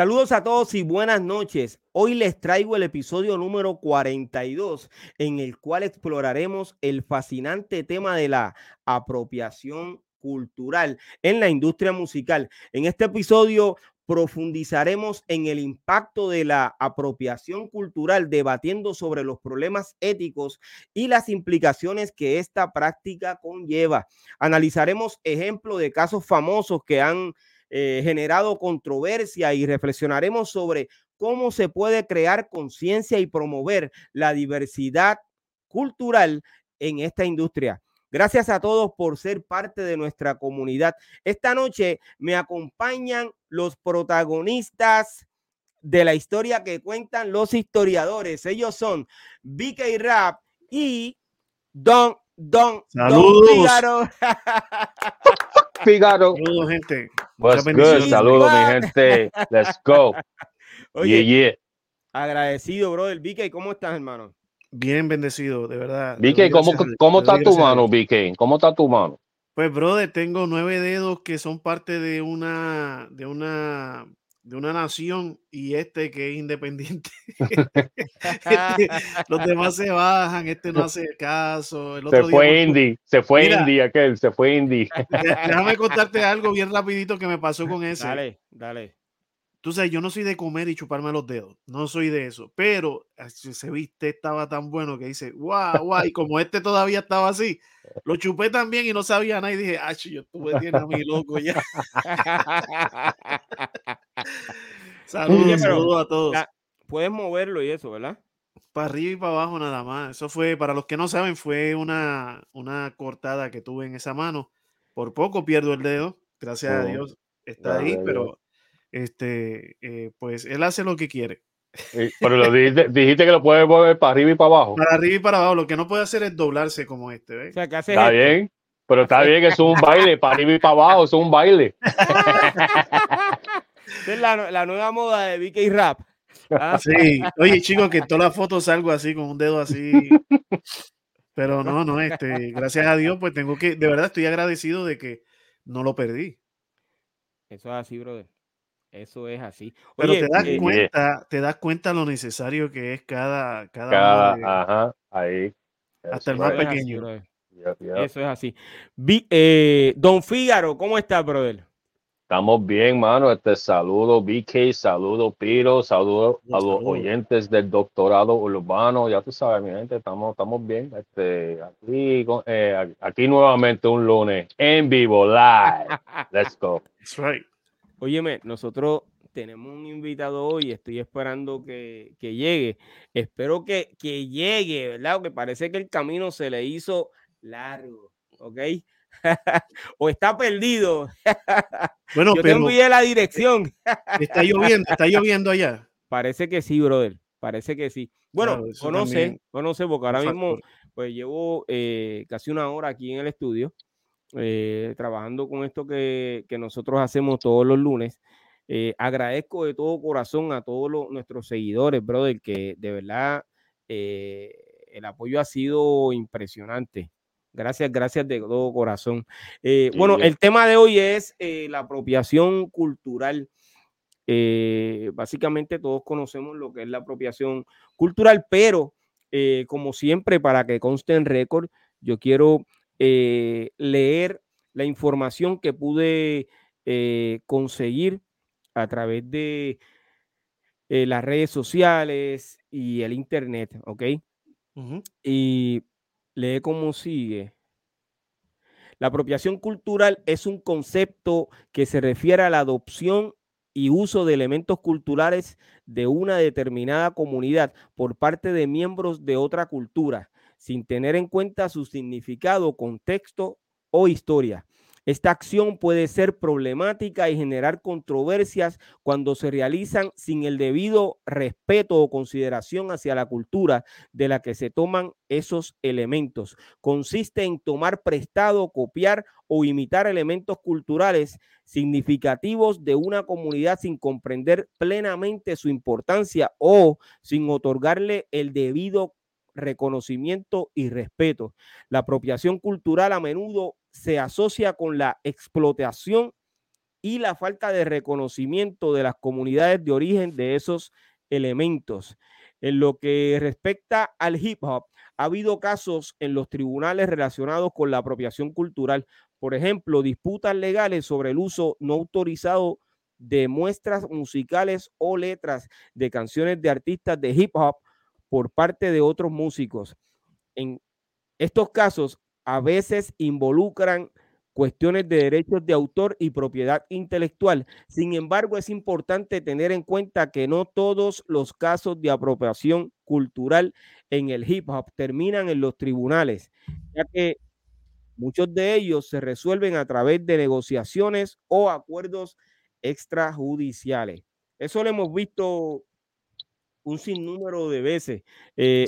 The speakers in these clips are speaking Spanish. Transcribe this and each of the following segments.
Saludos a todos y buenas noches. Hoy les traigo el episodio número 42 en el cual exploraremos el fascinante tema de la apropiación cultural en la industria musical. En este episodio profundizaremos en el impacto de la apropiación cultural, debatiendo sobre los problemas éticos y las implicaciones que esta práctica conlleva. Analizaremos ejemplos de casos famosos que han eh, generado controversia y reflexionaremos sobre cómo se puede crear conciencia y promover la diversidad cultural en esta industria. Gracias a todos por ser parte de nuestra comunidad. Esta noche me acompañan los protagonistas de la historia que cuentan los historiadores. Ellos son BK Rap y Don Don Saludos. Don Fígaro. Saludos, gente. What's good? Saludos, mi gente. Let's go. Oye, yeah, yeah. agradecido, brother. BK, ¿cómo estás, hermano? Bien bendecido, de verdad. Doy ¿cómo, gracias cómo está tu mano. BK? ¿Cómo está tu mano? Pues, brother, tengo nueve dedos que son parte de una, de una, de una nación y este que es independiente. Este, los demás se bajan, este no hace caso. El Se otro fue Indy, se fue Mira. Indy aquel, se fue Indy. Dé- Déjame contarte algo bien rapidito que me pasó con ese. Dale, dale. Tú sabes, yo no soy de comer y chuparme los dedos, no soy de eso, pero ese viste estaba tan bueno que dice, guau, guau, y como este todavía estaba así, lo chupé también y no sabía nada y dije, ah, yo tuve tiene a mi loco ya. Saludos, saludos a todos. la- Puedes moverlo y eso, ¿verdad? Para arriba y para abajo nada más. Eso fue, para los que no saben, fue una, una cortada que tuve en esa mano. Por poco pierdo el dedo, gracias a Oh, Dios está ahí, pero este, eh, pues él hace lo que quiere. Y- Pero lo dijiste, dijiste que lo puedes mover para arriba y para abajo. Para arriba y para abajo, lo que no puede hacer es doblarse como este, O sea, Está esto. bien, pero está bien, eso es un baile, para arriba y para abajo, eso es un baile. Es la, la nueva moda de BK Rap. Ah, Sí, oye chicos, que en todas las fotos salgo así, con un dedo así. Pero no, no, este, gracias a Dios, pues tengo que, de verdad estoy agradecido de que no lo perdí. Eso es así, brother. Eso es así. Pero Oye, te das eh, cuenta, te das cuenta lo necesario que es cada, cada, de- ajá, ahí. Hasta el más así, pequeño. Yep, yep. Eso es así. Vi- eh, Don Fígaro, ¿cómo estás, brother? Estamos bien, mano. Este saludo, BK, saludo, Piro, saludo a los oyentes del doctorado urbano. Ya tú sabes, mi gente, estamos, estamos bien. Este, aquí, con- eh, aquí nuevamente un lunes en vivo, live. Let's go. That's right. Óyeme, nosotros tenemos un invitado hoy, estoy esperando que, que llegue. Espero que, que llegue, ¿verdad? Porque parece que el camino se le hizo largo, ¿ok? o está perdido. Bueno, Yo te pero envié la dirección. está lloviendo, está lloviendo allá. Parece que sí, brother. Parece que sí. Bueno, Claro, conoce, conoce, porque ahora mismo pues llevo eh, casi una hora aquí en el estudio eh, trabajando con esto que, que nosotros hacemos todos los lunes. Eh, agradezco de todo corazón a todos los- nuestros seguidores, brother, que de verdad eh, el apoyo ha sido impresionante. Gracias, gracias de todo corazón. Eh, Sí, bueno, el tema de hoy es la apropiación cultural. Básicamente todos conocemos lo que es la apropiación cultural, pero como siempre, para que conste en récord, yo quiero eh, leer la información que pude eh, conseguir a través de eh, las redes sociales y el internet, ¿ok? Y lee como sigue. La apropiación cultural es un concepto que se refiere a la adopción y uso de elementos culturales de una determinada comunidad por parte de miembros de otra cultura, sin tener en cuenta su significado, contexto o historia. Esta acción puede ser problemática y generar controversias cuando se realizan sin el debido respeto o consideración hacia la cultura de la que se toman esos elementos. Consiste en tomar prestado, copiar o imitar elementos culturales significativos de una comunidad sin comprender plenamente su importancia o sin otorgarle el debido reconocimiento y respeto. La apropiación cultural a menudo se asocia con la explotación y la falta de reconocimiento de las comunidades de origen de esos elementos. En lo que respecta al hip hop, ha habido casos en los tribunales relacionados con la apropiación cultural. Por ejemplo, disputas legales sobre el uso no autorizado de muestras musicales o letras de canciones de artistas de hip hop por parte de otros músicos. En estos casos, a veces involucran cuestiones de derechos de autor y propiedad intelectual. Sin embargo, es importante tener en cuenta que no todos los casos de apropiación cultural en el hip hop terminan en los tribunales, ya que muchos de ellos se resuelven a través de negociaciones o acuerdos extrajudiciales. Eso lo hemos visto un sinnúmero de veces. Eh,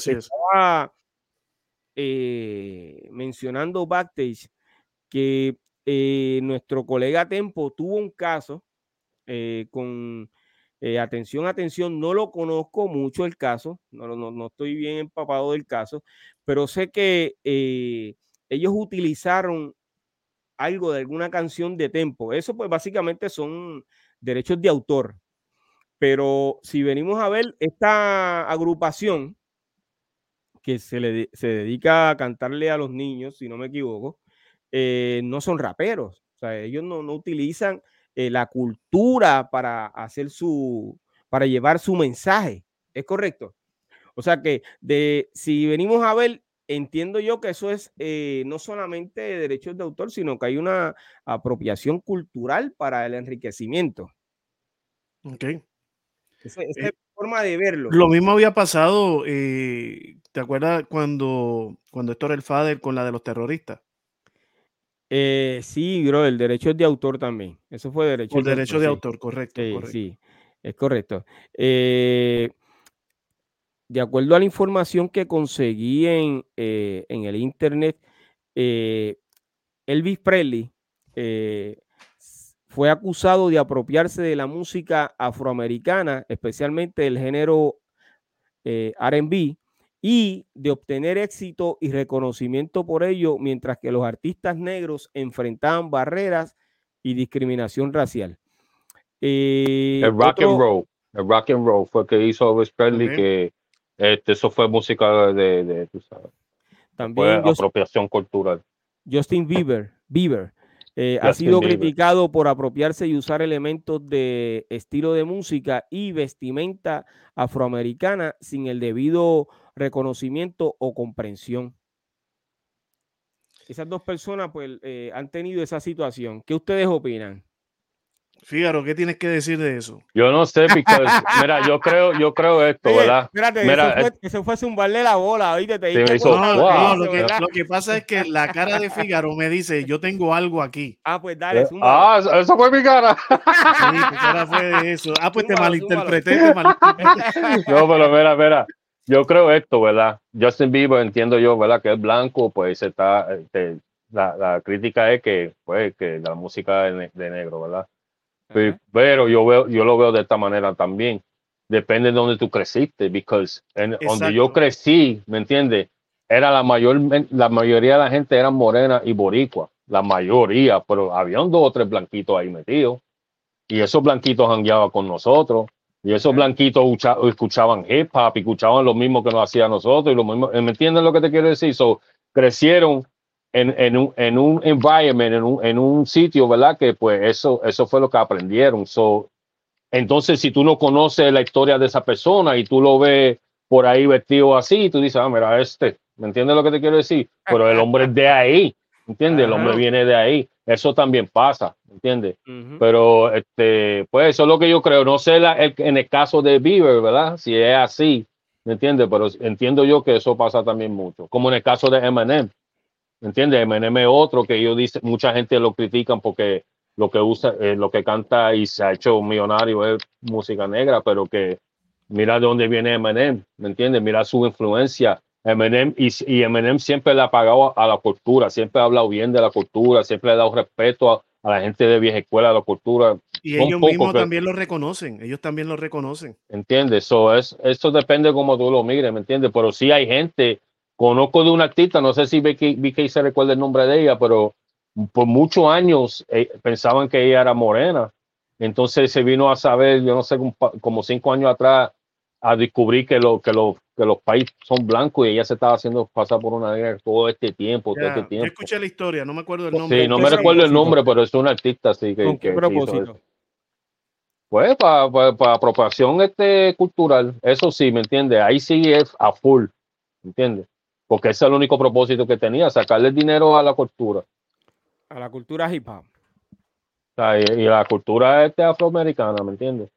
eh, mencionando backstage que eh, nuestro colega Tempo tuvo un caso con atención, atención, no lo conozco mucho el caso, no, no, no estoy bien empapado del caso, pero sé que ellos utilizaron algo de alguna canción de Tempo. Eso pues básicamente son derechos de autor. Pero si venimos a ver esta agrupación, que se, le, se dedica a cantarle a los niños, si no me equivoco, eh, no son raperos. O sea, ellos no, no utilizan eh, la cultura para hacer su, para llevar su mensaje. ¿Es correcto? O sea que de, si venimos a ver, entiendo yo que eso es eh, no solamente derechos de autor, sino que hay una apropiación cultural para el enriquecimiento. Ok. Esa, es forma de verlo. Lo mismo había pasado ¿Te acuerdas cuando, cuando Héctor el Fader con la de los terroristas? Eh, sí, bro, el derecho de autor también. Eso fue derecho. El derecho de autor, correcto, Sí, es correcto. Eh, de acuerdo a la información que conseguí en, eh, en el internet, Elvis Presley fue acusado de apropiarse de la música afroamericana, especialmente del género RB, y de obtener éxito y reconocimiento por ello, mientras que los artistas negros enfrentaban barreras y discriminación racial. Eh, el rock and roll, el rock and roll fue que hizo Elvis Presley, que este, eso fue música de, de tú sabes, también apropiación cultural. Justin Bieber, Bieber eh, ha sido criticado por apropiarse y usar elementos de estilo de música y vestimenta afroamericana sin el debido reconocimiento o comprensión. Esas dos personas pues eh, han tenido esa situación. ¿Qué ustedes opinan? Fíjaro, ¿qué tienes que decir de eso? Yo no sé, porque, mira, yo creo, yo creo esto, ¿verdad? Espérate, mira, eso, fue, eso fue zumbarle la bola, oíste, te no, lo, que, lo, que, pasa es que la cara de Fígaro me dice, yo tengo algo aquí. Ah, pues dale, Ah, eso fue mi cara. Sí, tu cara fue eso. Ah, pues te malinterpreté, te malinterpreté. No, pero mira, mira, yo creo esto, ¿verdad? Justin Bieber, entiendo yo, ¿verdad? Que es blanco, pues está, este, la, la, crítica es que, pues, que la música de, de negro, ¿verdad? Pero, yo veo, yo lo veo de esta manera también. Depende de donde tú creciste, porque en donde yo crecí, ¿me entiendes? Era la mayor, la mayoría de la gente eran morena y boricua, la mayoría, pero había dos o tres blanquitos ahí metidos. Y esos blanquitos hangueaban con nosotros. Y esos blanquitos escuchaban hip hop y escuchaban lo mismo que nos hacía nosotros y lo mismo, ¿me entiendes lo que te quiero decir? So, crecieron en, en, un, en un environment, en un, en un sitio, ¿verdad? Que pues eso, eso fue lo que aprendieron. So, entonces, si tú no conoces la historia de esa persona y tú lo ves por ahí vestido así, tú dices, ah, mira, este, ¿me entiendes lo que te quiero decir? Pero el hombre es de ahí, ¿entiendes? El hombre viene de ahí. Eso también pasa, ¿entiendes? Pero, este, pues eso es lo que yo creo. No sé la, en el caso de Bieber, ¿verdad? Si es así, ¿me entiendes? Pero entiendo yo que eso pasa también mucho. Como en el caso de Eminem. ¿Me entiendes? Eminem es otro que ellos dicen, mucha gente lo critican porque lo que usa, eh, lo que canta y se ha hecho millonario es música negra, pero que mira de dónde viene Eminem, ¿me entiendes? Mira su influencia. Eminem y, y Eminem siempre le ha pagado a la cultura, siempre ha hablado bien de la cultura, siempre le ha dado respeto a, a la gente de vieja escuela, a la cultura. Y ellos mismos también lo reconocen, ellos también lo reconocen. ¿Entiendes? So, es, eso depende como tú lo mires, ¿me entiendes? Pero sí hay gente, conozco de una artista, no sé si que se recuerda el nombre de ella, pero por muchos años eh, pensaban que ella era morena. Entonces se vino a saber, yo no sé, como cinco años atrás, a descubrir que, lo, que, lo, que los países son blancos y ella se estaba haciendo pasar por una negra todo este tiempo, todo este tiempo. Yo escuché la historia, no me acuerdo el nombre. Sí, no me recuerdo el nombre, pero es una artista así que... ¿Con qué propósito? Pues para apropiación este, cultural, eso sí, ¿me entiendes? Ahí sí es a full, ¿me entiendes? Porque ese es el único propósito que tenía, sacarle dinero a la cultura. A la cultura hip hop. y, la cultura este afroamericana, ¿me entiendes?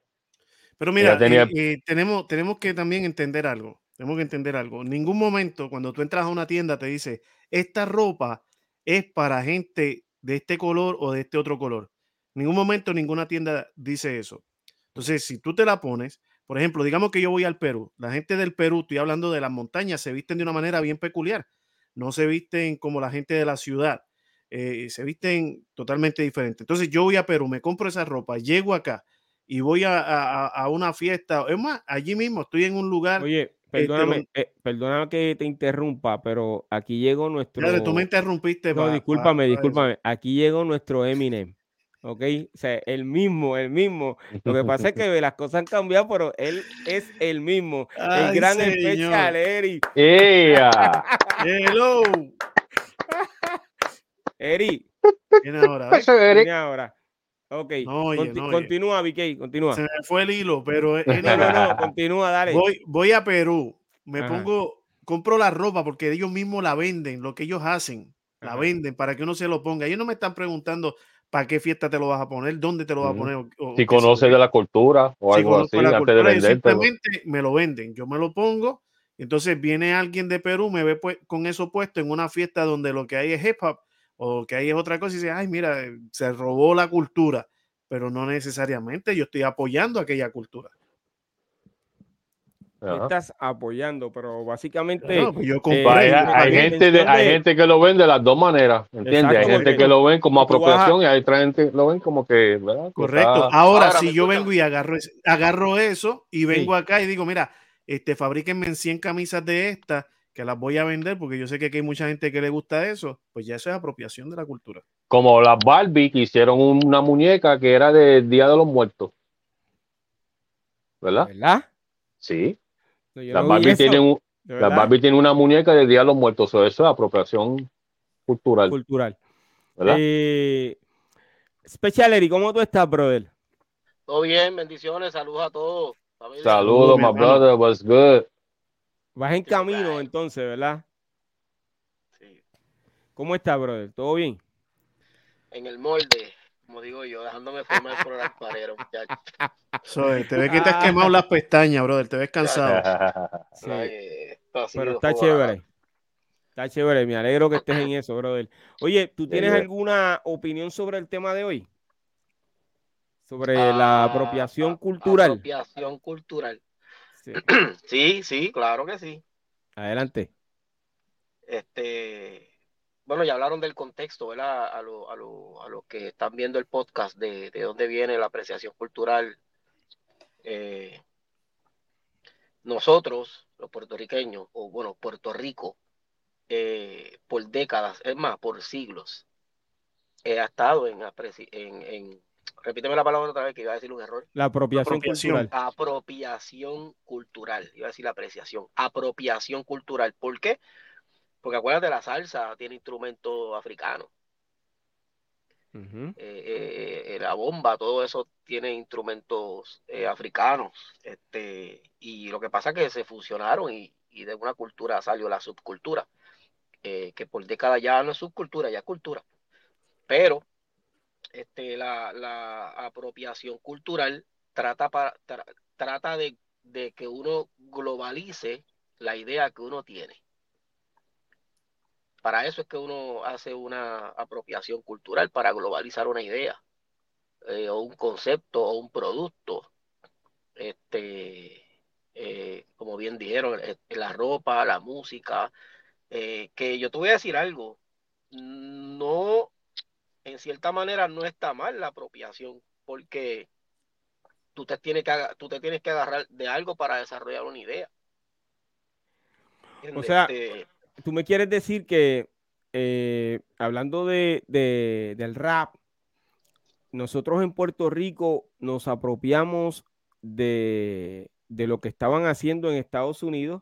Pero mira, eh, eh, tenemos, tenemos que también entender algo. Tenemos que entender algo. En ningún momento, cuando tú entras a una tienda, te dice, esta ropa es para gente de este color o de este otro color. En ningún momento ninguna tienda dice eso. Entonces, si tú te la pones, por ejemplo, digamos que yo voy al Perú. La gente del Perú, estoy hablando de las montañas, se visten de una manera bien peculiar. No se visten como la gente de la ciudad. Eh, se visten totalmente diferente. Entonces, yo voy a Perú, me compro esa ropa, llego acá y voy a, una fiesta. Es más, allí mismo estoy en un lugar. Oye, perdóname, eh, perdóname que te interrumpa, pero aquí llegó nuestro. Claro, tú me interrumpiste. No, discúlpame, discúlpame. Aquí llegó nuestro Eminem. ¿Ok? O sea, el mismo, el mismo. Lo que pasa es que las cosas han cambiado, pero él es el mismo. el gran especial, Eri. ¡Ea! ¡Hello! Eri. Viene ahora. Viene ahora. Ok, continúa, Vicky, continúa. Se me fue el hilo, pero... no, no, no, continúa, dale. Voy, voy a Perú, me pongo, compro la ropa porque ellos mismos la venden, lo que ellos hacen, la venden para que uno se lo ponga. Ellos no me están preguntando para qué fiesta te lo vas a poner, dónde te lo vas a poner. si conoces de la cultura o algo así, antes de venderte. Simplemente me lo venden, yo me lo pongo, entonces viene alguien de Perú, me ve pues, con eso puesto en una fiesta donde lo que hay es hip hop, o que hay otra cosa y dice, ay, mira, eh, se robó la cultura, pero no necesariamente yo estoy apoyando aquella cultura. Estás apoyando, pero básicamente pues yo eh, hay, gente hay gente que lo ven de las dos maneras, ¿entiendes? hay gente que lo ven como apropiación y hay otra gente que lo ven como que, Correcto. Ahora, si yo vengo y agarro, agarro eso y vengo acá y digo, mira, este, fabriquenme 100 camisas de estas que las voy a vender porque yo sé que hay mucha gente que le gusta eso, pues ya eso es apropiación de la cultura. Como las Barbie que hicieron una muñeca que era del Día de los Muertos. ¿Verdad? ¿Verdad? Sí. Las, Barbie tienen Barbie tiene una muñeca del Día de los Muertos. Eso es apropiación cultural. Cultural. ¿Verdad? Eh, Special ¿cómo tú estás, brother? Todo bien, bendiciones, saludos a todos. Saludos, my brother, what's good? Vas en camino entonces, ¿verdad? Sí. ¿Cómo estás, brother? ¿Todo bien? En el molde, como digo yo, dejándome formar por el alfarero, muchachos. te ves que te has quemado las pestañas, brother, te ves cansado. Sí. Pero está chévere. Está chévere, me alegro que estés en eso, brother. Oye, ¿tú tienes alguna opinión sobre el tema de hoy? Sobre la ah, apropiación cultural. Apropiación cultural. Sí. sí, claro que sí. Adelante. Este, bueno, ya hablaron del contexto, ¿verdad? A los a lo, a lo que están viendo el podcast, de, de dónde viene la apreciación cultural. Eh, nosotros, los puertorriqueños, o bueno, Puerto Rico, eh, por décadas, es más, por siglos, eh, ha estado en, en, repíteme la palabra otra vez que iba a decir un error. La apropiación, cultural. Apropiación cultural, iba a decir la apreciación. Apropiación cultural. ¿Por qué? Porque acuérdate, la salsa tiene instrumentos africanos. Eh, eh, la bomba, todo eso tiene instrumentos eh, africanos. Este, y lo que pasa es que se fusionaron y, y de una cultura salió la subcultura. que por décadas ya no es subcultura, ya es cultura. Pero este, la, apropiación cultural trata, trata de, que uno globalice la idea que uno tiene. Para eso es que uno hace una apropiación cultural, para globalizar una idea, eh, o un concepto, o un producto. Este, eh, como bien dijeron, eh, la ropa, la música, que yo te voy a decir algo, no, en cierta manera no está mal la apropiación, porque tú te tienes que, tú te tienes que agarrar de algo para desarrollar una idea. O sea, este, tú me quieres decir que eh, hablando de, del rap, nosotros en Puerto Rico nos apropiamos de, lo que estaban haciendo en Estados Unidos,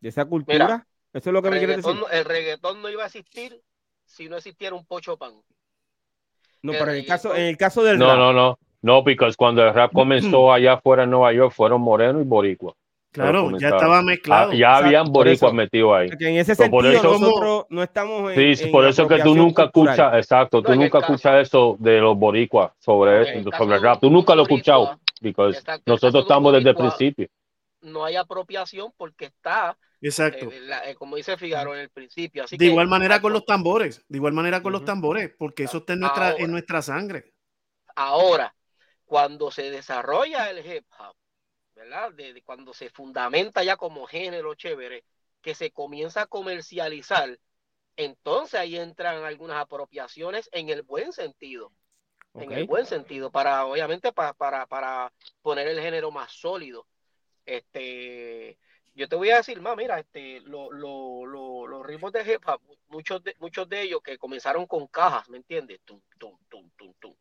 de esa cultura. Eso es lo que me quieres decir. El reggaetón no iba a existir si no existiera un pocho pan. No, pero en el, caso, en el caso del no, rap. No, no, no, porque cuando el rap comenzó allá afuera en Nueva York fueron Moreno y Boricua. Claro, ya estaba mezclado. Ah, ya habían boricuas metidos ahí. en ese sentido nosotros no estamos en, Sí, por eso que tú nunca escuchas, exacto, tú nunca escuchas eso de los boricuas sobre, sobre el rap. Tú nunca lo has escuchado, porque nosotros estamos desde el principio. No hay apropiación porque está Exacto. Eh, eh, como dice Figaro en el principio. Así de igual manera con los tambores, de igual manera con los tambores, porque eso está en nuestra, en nuestra sangre. Ahora, cuando se desarrolla el hip hop, ¿verdad? De, cuando se fundamenta ya como género chévere, que se comienza a comercializar, entonces ahí entran algunas apropiaciones en el buen sentido. En el buen sentido, para, obviamente, para, para, para poner el género más sólido. Este, yo te voy a decir más, mira, este, lo, lo, los ritmos de hip hop, muchos de, muchos de ellos que comenzaron con cajas, ¿me entiendes? Tum, tum, tum, tum, tum.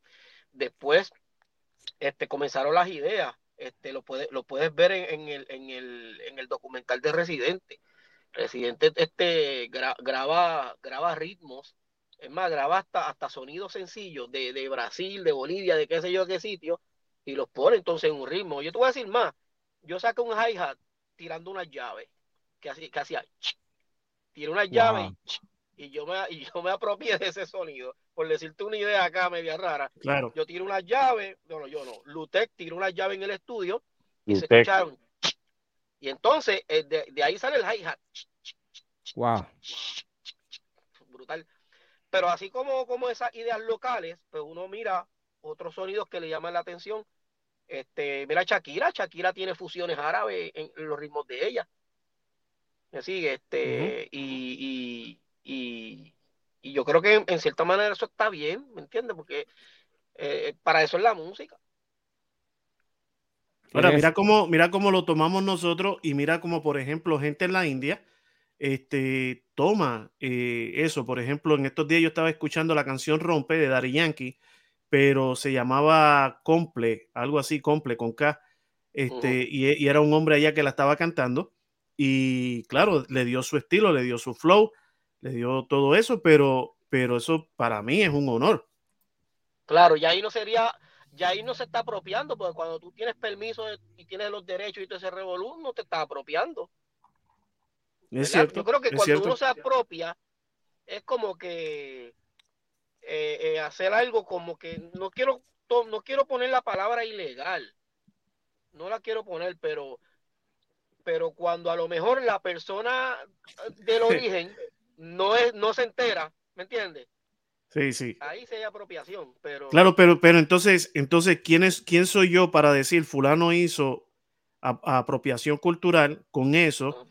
Después este, comenzaron las ideas este, lo, puedes, lo puedes ver en, el, en, el, en el documental de Residente. Residente este, graba, graba ritmos, es más, graba hasta, hasta sonidos sencillos de, de Brasil, de Bolivia, de qué sé yo qué sitio, y los pone entonces en un ritmo. Yo te voy a decir más, yo saco un hi-hat tirando una llave, que, así, que hacía, tira una llave y yo me, y yo me apropié de ese sonido. Por decirte una idea acá media rara. Claro. Yo tiro una llave, no, yo no, Lutec tiró una llave en el estudio y se escucharon. Y entonces eh, de, ahí sale el hi-hat. Wow. Brutal. Pero así como, como esas ideas locales, pues uno mira otros sonidos que le llaman la atención. Este, mira Shakira, Shakira tiene fusiones árabes en, los ritmos de ella. Así, este, y, y, yo creo que en, cierta manera eso está bien, ¿me entiendes? Porque eh, para eso es la música. Ahora, mira cómo, mira cómo lo tomamos nosotros y mira cómo, por ejemplo, gente en la India este, toma eh, eso. Por ejemplo, en estos días yo estaba escuchando la canción Rompe de Daddy Yankee, pero se llamaba Comple, algo así, Comple con K. Este, y, y, era un hombre allá que la estaba cantando. Y claro, le dio su estilo, le dio su flow, le dio todo eso, pero, pero eso para mí es un honor. Claro, y ahí no sería, ya ahí no se está apropiando, porque cuando tú tienes permiso y tienes los derechos y todo ese revolú, no te está apropiando. Es cierto, Yo creo que cuando uno se apropia, es como que eh, eh, hacer algo como que no quiero, no quiero poner la palabra ilegal, no la quiero poner, pero, pero cuando a lo mejor la persona del origen no es, no se entera, ¿me entiendes? Sí, sí. Ahí se hay apropiación, pero. Claro, pero, pero entonces, entonces, ¿quién es, quién soy yo para decir fulano hizo apropiación cultural con eso?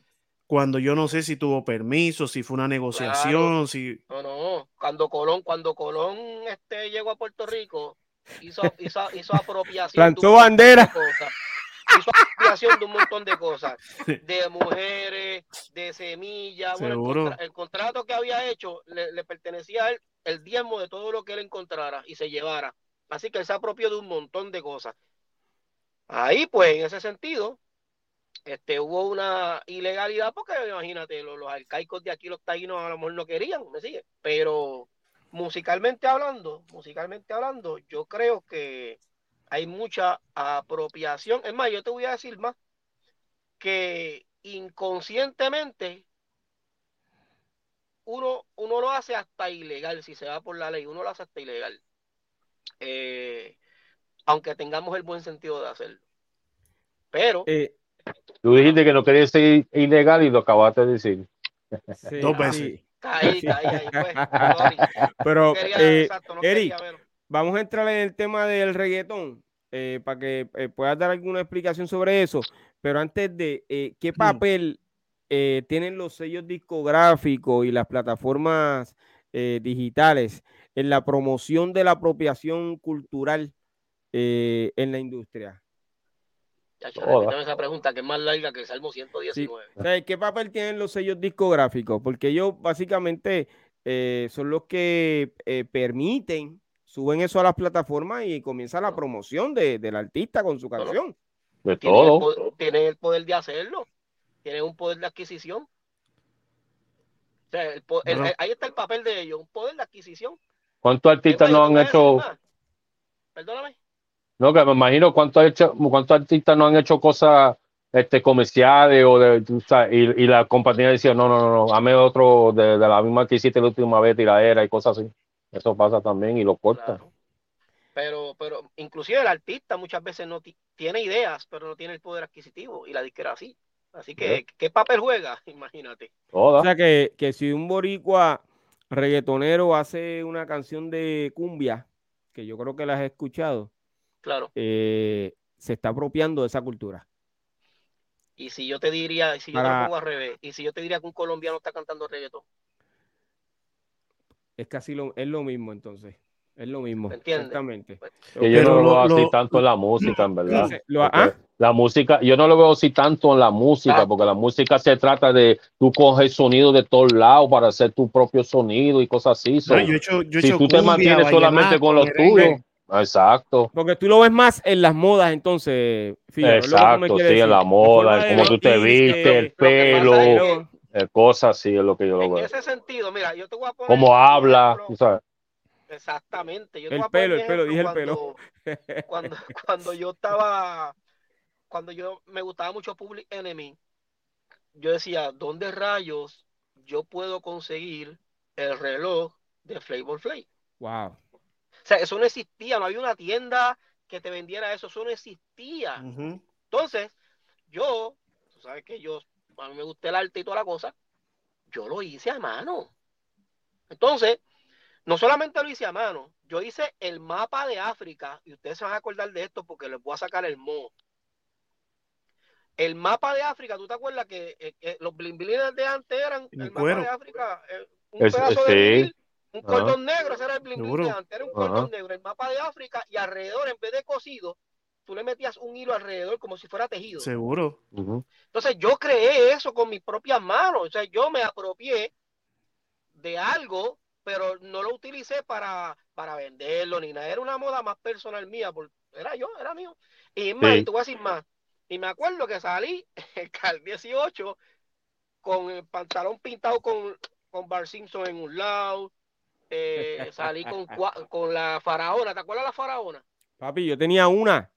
Cuando yo no sé si tuvo permiso, si fue una negociación, si. No, no. Cuando Colón, cuando Colón este, llegó a Puerto Rico, hizo, hizo, hizo apropiación. Plantó bandera hizo apropiación de un montón de cosas, de mujeres, de semillas. el, contrato que había hecho le, pertenecía a él el diezmo de todo lo que él encontrara y se llevara. Así que él se apropió de un montón de cosas. Ahí, pues, en ese sentido, este, hubo una ilegalidad porque, imagínate, los, los arcaicos de aquí, los taínos, a lo mejor no querían, ¿me sigue? Pero musicalmente hablando, musicalmente hablando, yo creo que hay mucha apropiación. Es más, yo te voy a decir más que inconscientemente uno, uno lo hace hasta ilegal, si se va por la ley, uno lo hace hasta ilegal. Eh, aunque tengamos el buen sentido de hacerlo. Pero... Eh, tú dijiste que no querías ser ilegal y lo acabaste de decir. Dos veces. Está ahí, está ahí, ahí pues. Pero, No quería, eh, exacto, no Eric, quería verlo. Vamos a entrar en el tema del reggaetón eh, para que eh, puedas dar alguna explicación sobre eso. Pero antes de, eh, ¿qué papel eh, tienen los sellos discográficos y las plataformas eh, digitales en la promoción de la apropiación cultural eh, en la industria? Chacho, esa pregunta que es más larga que el Salmo 119. O sea, ¿Qué papel tienen los sellos discográficos? Porque ellos básicamente eh, son los que eh, permiten, suben eso a las plataformas y comienza la promoción de- del artista con su canción. De Tienen el, todo. poder, tienen el poder de hacerlo. Tienen un poder de adquisición. O sea, el po- el- Bueno. el- ahí está el papel de ellos, un poder de adquisición. ¿Cuántos artistas no han hecho? Perdóname. No, que me imagino cuántos, ha hecho- cuántos artistas no han hecho cosas este, comerciales o de, tú sabes, y, y la compañía decía, no, no, no, no, dame otro de, de la misma que hiciste la última vez, tiradera y cosas así. Eso pasa también y lo corta. Claro. Pero, pero inclusive el artista muchas veces no ti- tiene ideas, pero no tiene el poder adquisitivo y la disquera así. Así que, ¿qué papel juega? Imagínate. Toda. O sea que, que si un boricua reggaetonero hace una canción de cumbia, que yo creo que la has escuchado, Claro. eh, se está apropiando de esa cultura. Y si yo te diría, y si yo te lo pongo al revés, y si yo te diría que un colombiano está cantando reggaetón, Es casi lo, es lo mismo entonces. Es lo mismo. Exactamente. Que yo Pero no lo lo- veo así lo- tanto en la música, en verdad. Lo- Porque ah, La música, yo no lo veo así tanto en la música, Exacto. porque la música se trata de tú coges sonido de todos lados para hacer tu propio sonido y cosas así. No, yo he hecho, yo he si hecho tú te cumbia, mantienes solamente con los tuyos, exacto. Porque tú lo ves más en las modas, entonces. Fíjate, es lo que tú me Exacto, sí, en la decir. moda, en cómo tú te vistes, el Lo que pasa pelo, eh, cosas así es lo que yo lo en veo. ese sentido, mira, yo te voy a poner. Cómo habla, ejemplo. tú sabes. Exactamente. Yo te El voy a poner pelo, el pelo, dije el ejemplo Cuando, cuando, yo estaba, cuando yo me gustaba mucho Public Enemy, yo decía, ¿dónde rayos yo puedo conseguir el reloj de Flavor Flav? Wow. O sea, eso no existía, no había una tienda que te vendiera eso, eso no existía. Entonces, yo, tú sabes que yo, a mí me gusta el arte y toda la cosa, yo lo hice a mano. Entonces, no solamente lo hice a mano, yo hice el mapa de África, y ustedes se van a acordar de esto porque les voy a sacar el mo. El mapa de África, ¿tú te acuerdas que eh, eh, los blimblines de antes eran el cuero. mapa de África? eh, un Es- pedazo sí. de un Ajá. cordón negro, ese era el blimblin Seguro. de antes, era un Ajá. cordón negro, el mapa de África, y alrededor, en vez de cosido, tú le metías un hilo alrededor como si fuera tejido. Seguro. Entonces yo creé eso con mis propias manos, o sea, yo me apropié de algo, pero no lo utilicé para, para venderlo ni nada, era una moda más personal mía, porque era yo, era mío. Y es más, Sí. y te voy a decir más, y me acuerdo que salí el CAL 18 con el pantalón pintado con, con Bar Simpson en un lado, eh, salí con, con la faraona, ¿te acuerdas la faraona? Papi, yo tenía una.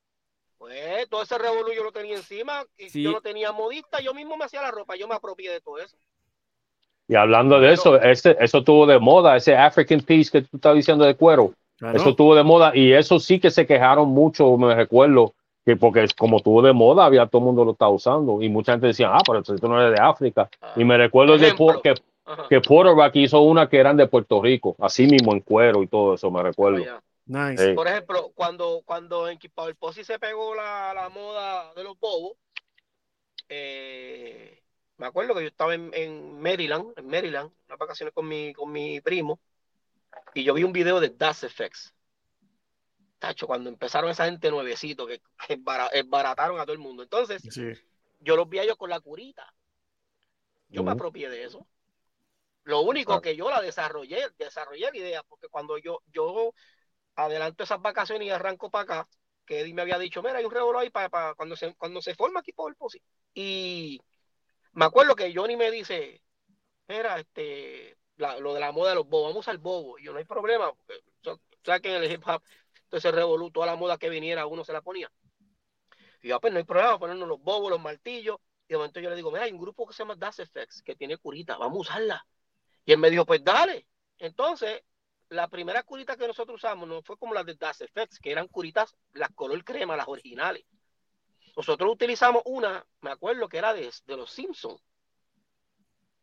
Pues todo ese revolú yo lo tenía encima, y Sí. yo no tenía modista, yo mismo me hacía la ropa, yo me apropié de todo eso. Y hablando de eso, ese, eso tuvo de moda, ese African piece que tú estás diciendo de cuero, Claro. eso tuvo de moda y eso sí que se quejaron mucho, me recuerdo, que porque como tuvo de moda, había todo el mundo lo estaba usando y mucha gente decía, ah, pero tú no eres de África. Y me recuerdo de que, Ajá. que Porterback hizo una que eran de Puerto Rico, así mismo en cuero y todo eso, me recuerdo. Nice. Sí. Por ejemplo, cuando, cuando en Power Posse se pegó la, la moda de los bobos, eh, me acuerdo que yo estaba en, en Maryland, en Maryland, unas vacaciones con mi, con mi primo, y yo vi un video de Das Effects. Tacho, cuando empezaron esa gente nuevecito que, que bara- barataron a todo el mundo. Entonces, Sí. yo los vi a ellos con la curita. Yo me apropié de eso. Lo único Claro. que yo la desarrollé, desarrollé la idea, porque cuando yo, yo adelanto esas vacaciones y arranco para acá, que Eddie me había dicho, mira, hay un revolú ahí para, cuando, se, cuando se forma aquí por el. Y me acuerdo que Johnny me dice, mira, este, lo de la moda de los bobos, vamos al bobo. Y yo no hay problema, porque so- sabes que en el hip hop, entonces revolú, toda la moda que viniera, uno se la ponía. Y yo, pues no hay problema, ponernos los bobos, los martillos. Y de momento yo le digo, mira, hay un grupo que se llama Das Effects, que tiene curita, vamos a usarla. Y él me dijo, pues dale. Entonces, la primera curita que nosotros usamos no fue como las de Das Effects, que eran curitas, las color crema, las originales. Nosotros utilizamos una, me acuerdo que era de, de los Simpsons.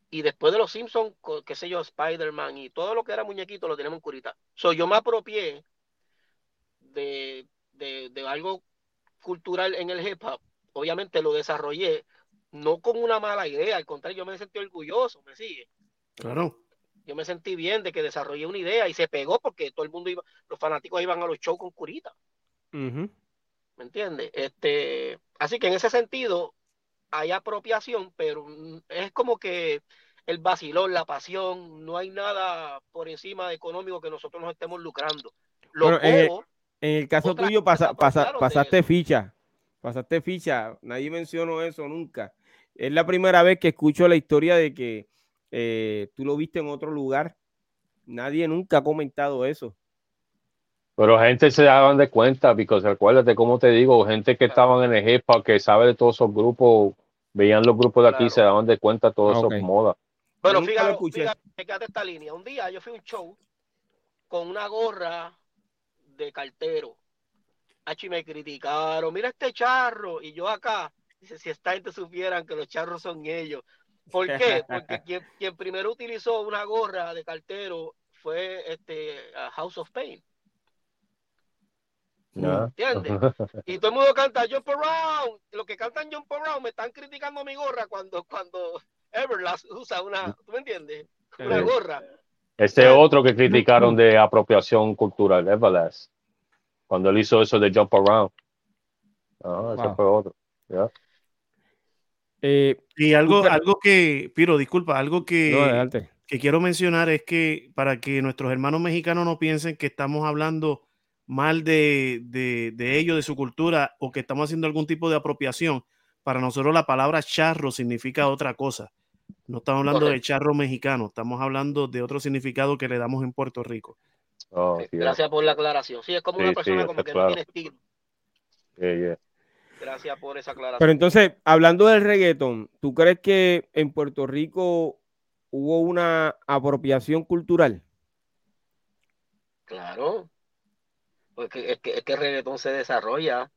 Y después de los Simpsons, qué sé yo, Spider-Man y todo lo que era muñequito lo tenemos en curita. So, yo me apropié de, de, de algo cultural en el hip hop. Obviamente lo desarrollé no con una mala idea, al contrario, yo me sentí orgulloso, ¿me sigue? Claro. Yo me sentí bien de que desarrollé una idea y se pegó porque todo el mundo iba, los fanáticos iban a los shows con curita. ¿Me entiendes? Este, así que en ese sentido hay apropiación, pero es como que el vacilón, la pasión, no hay nada por encima de económico que nosotros nos estemos lucrando. Lo en, el, caso tuyo pasaste ficha, pasaste ficha, nadie mencionó eso nunca. Es la primera vez que escucho la historia de que eh, tú lo viste en otro lugar. Nadie nunca ha comentado eso. Pero gente se daban de cuenta, porque acuérdate, como te digo, gente que estaban en el hip que sabe de todos esos grupos, veían los grupos de aquí, se daban de cuenta todo eso okay. moda. Bueno, fíjate, fíjate, esta línea. Un día yo fui a un show con una gorra de cartero. H me criticaron, mira este charro, y yo acá, dice, si esta gente supieran que los charros son ellos. ¿Por qué? Porque quien, primero utilizó una gorra de cartero fue este House of Pain. ¿Entiendes? Y todo el mundo canta Jump Around. Los que cantan Jump Around me están criticando mi gorra cuando, cuando Everlast usa una, ¿tú me entiendes? Una gorra. Este otro que criticaron de apropiación cultural, Everlast. Cuando él hizo eso de Jump Around. Ah, ese fue otro. Eh, y algo, algo que, Piro, disculpa, algo que, que quiero mencionar es que para que nuestros hermanos mexicanos no piensen que estamos hablando mal de, de, ellos, de su cultura, o que estamos haciendo algún tipo de apropiación. Para nosotros la palabra charro significa otra cosa. No estamos hablando de charro mexicano, estamos hablando de otro significado que le damos en Puerto Rico. Oh, Gracias por la aclaración. Sí, es como una persona como que no tiene estilo. Gracias por esa aclaración. Pero entonces, hablando del reggaeton, ¿tú crees que en Puerto Rico hubo una apropiación cultural? Claro. Porque es que, es que el reggaetón se desarrolla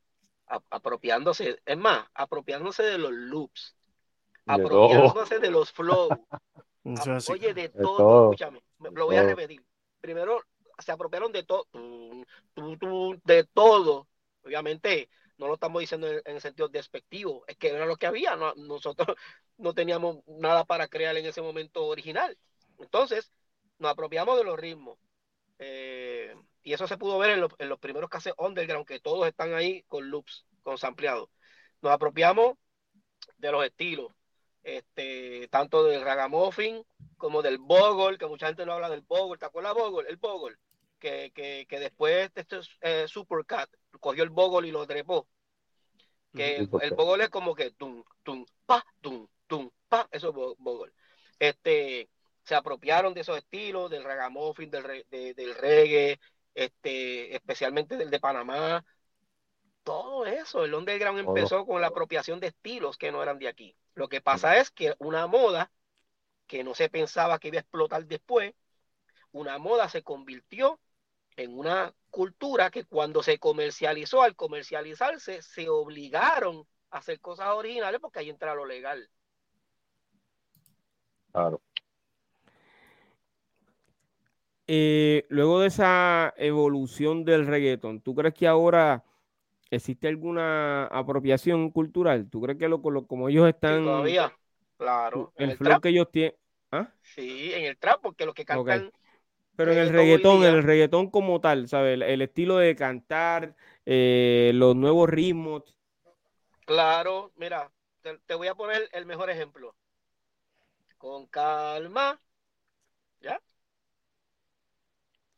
apropiándose, es más, apropiándose de los loops, apropiándose de los flows. Oye, de, todo, escúchame, lo voy a repetir. Primero se apropiaron de todo, de todo. Obviamente, no lo estamos diciendo en, el sentido despectivo, es que era lo que había, nosotros no teníamos nada para crear en ese momento original. Entonces, nos apropiamos de los ritmos. Eh, y eso se pudo ver en, en los primeros casos underground, que todos están ahí con loops, con sampleados. Nos apropiamos de los estilos, este, tanto del ragamuffin como del bogle, que mucha gente no habla del bogle. ¿Te acuerdas bogle? El bogle que, que, que después este eh, Supercat cogió el bogle y lo trepó. Que el, bogle es como que tum, tum, pa, tum, tum, pa, eso es bogle. Este, se apropiaron de esos estilos, del ragamuffin, del, del reggae, este, especialmente del de Panamá. Todo eso, el underground empezó con la apropiación de estilos que no eran de aquí. Lo que pasa es que una moda que no se pensaba que iba a explotar después, una moda se convirtió en una cultura que cuando se comercializó, al comercializarse, se obligaron a hacer cosas originales porque ahí entra lo legal. Claro. Eh, luego de esa evolución del reggaeton, ¿tú crees que ahora existe alguna apropiación cultural? ¿Tú crees que lo, como ellos están... todavía, claro. El, flow que ellos tienen... ¿Ah? Sí, en el trap, porque los que cantan pero en el reggaetón, en el reggaetón como tal, ¿sabes? El, estilo de cantar, eh, los nuevos ritmos. Claro, mira, te, voy a poner el mejor ejemplo. Con calma, ¿ya?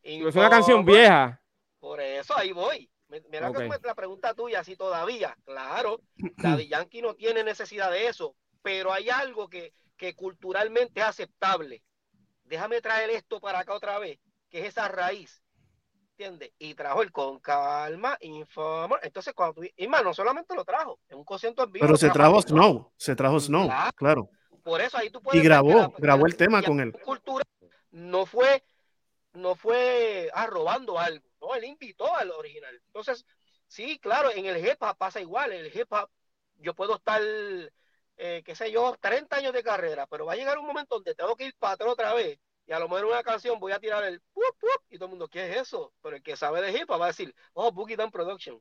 Pero es una canción vieja. Por eso ahí voy. Mira que la pregunta tuya, si todavía, claro, Daddy Yankee no tiene necesidad de eso, pero hay algo que, que culturalmente es aceptable déjame traer esto para acá otra vez, que es esa raíz. ¿Entiendes? Y trajo el con calma, informa. Entonces, cuando tú, y más, no solamente lo trajo, en un concierto en vivo. Pero se trajo Snow, se trajo Snow, claro. Por eso ahí tú puedes. Y grabó, grabó el tema con él. Cultura no fue, no fue ah, robando algo, no, él invitó al original. Entonces, sí, claro, en el hip hop pasa igual, en el hip hop yo puedo estar eh, qué sé yo, 30 años de carrera, pero va a llegar un momento donde tengo que ir para atrás otra vez y a lo mejor una canción voy a tirar el pup, pup, y todo el mundo, ¿qué es eso? Pero el que sabe de hip hop va a decir, oh, Boogie Down Production.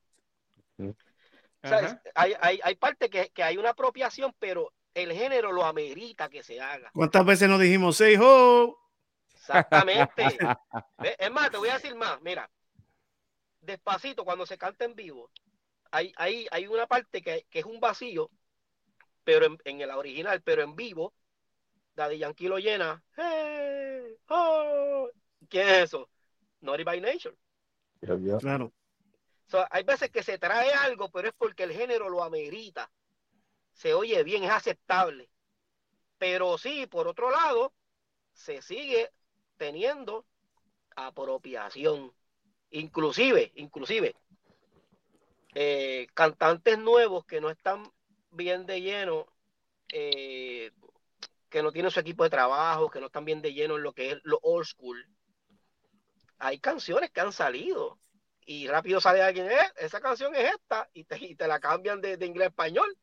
Mm. O sea, hay, hay, hay parte que, que hay una apropiación, pero el género lo amerita que se haga. ¿Cuántas veces nos dijimos, say ho? Exactamente. Es más, te voy a decir más. Mira, despacito, cuando se canta en vivo, hay, hay, hay una parte que, que es un vacío, pero en, en el original, pero en vivo, Daddy Yankee lo llena. Hey, oh. ¿Quién es eso? Naughty by Nature. Claro. So, hay veces que se trae algo, pero es porque el género lo amerita. Se oye bien, es aceptable. Pero sí, por otro lado, se sigue teniendo apropiación. Inclusive, inclusive, eh, cantantes nuevos que no están bien de lleno, eh, que no tienen su equipo de trabajo, que no están bien de lleno en lo que es lo old school. Hay canciones que han salido y rápido sale alguien, "Eh, esa canción es esta, y te, y te la cambian de, de inglés a español.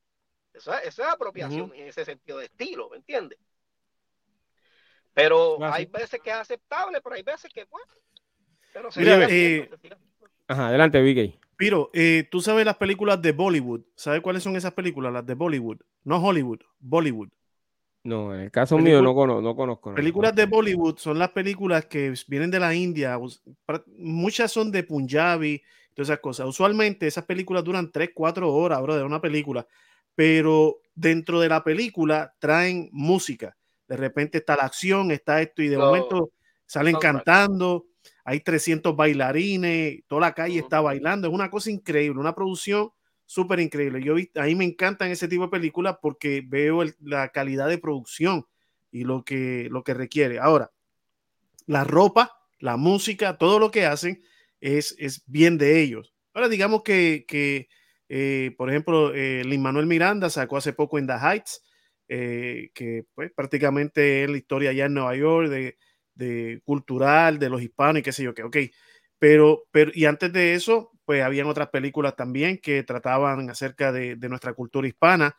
Eso, es- apropiación en ese sentido de estilo, ¿me entiendes? Pero hay veces que es aceptable, pero hay veces que, bueno, pero se Mira. Ajá, adelante, Vicky. Piro, eh, tú sabes las películas de Bollywood. ¿Sabes cuáles son esas películas? Las de Bollywood. No Hollywood, Bollywood. No, en el caso mío no, cono- no conozco. no. Películas de Bollywood son las películas que vienen de la India. Muchas son de Punjabi, todas esas cosas. Usualmente esas películas duran 3, 4 horas, bro, de una película. Pero dentro de la película traen música. De repente está la acción, está esto, y de No, momento salen cantando. Hay 300 bailarines, toda la calle está bailando. Es una cosa increíble, una producción súper increíble. Yo a mí me encantan ese tipo de películas porque veo el- la calidad de producción y lo que, lo que requiere. Ahora, la ropa, la música, todo lo que hacen es, es bien de ellos. Ahora, digamos que, que, eh, por ejemplo, eh, Lin Manuel Miranda sacó hace poco en The Heights, eh, que pues, prácticamente es la historia allá en Nueva York, de, de cultural, de los hispanos y qué sé yo qué, ok. Pero, pero, y antes de eso, pues habían otras películas también que trataban acerca de, de nuestra cultura hispana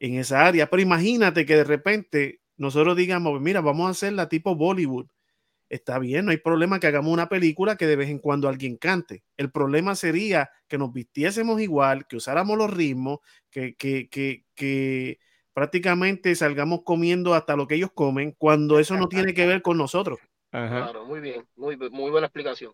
en esa área. Pero imagínate que de repente nosotros digamos, mira, vamos a hacer la tipo Bollywood. Está bien, no hay problema que hagamos una película que de vez en cuando alguien cante. El problema sería que nos vistiésemos igual, que usáramos los ritmos, que, que, que, que prácticamente salgamos comiendo hasta lo que ellos comen, cuando eso no tiene que ver con nosotros. Ajá. Claro, muy bien, muy, muy buena explicación.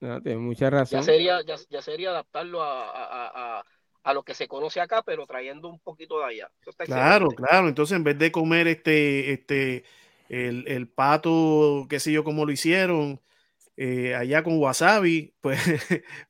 No, tienes mucha Ya razón. sería, ya, ya sería adaptarlo a, a, a, a lo que se conoce acá, pero trayendo un poquito de allá. Claro, claro. Entonces, en vez de comer este, este, el, el pato, qué sé yo, cómo lo hicieron, eh, allá con wasabi, pues,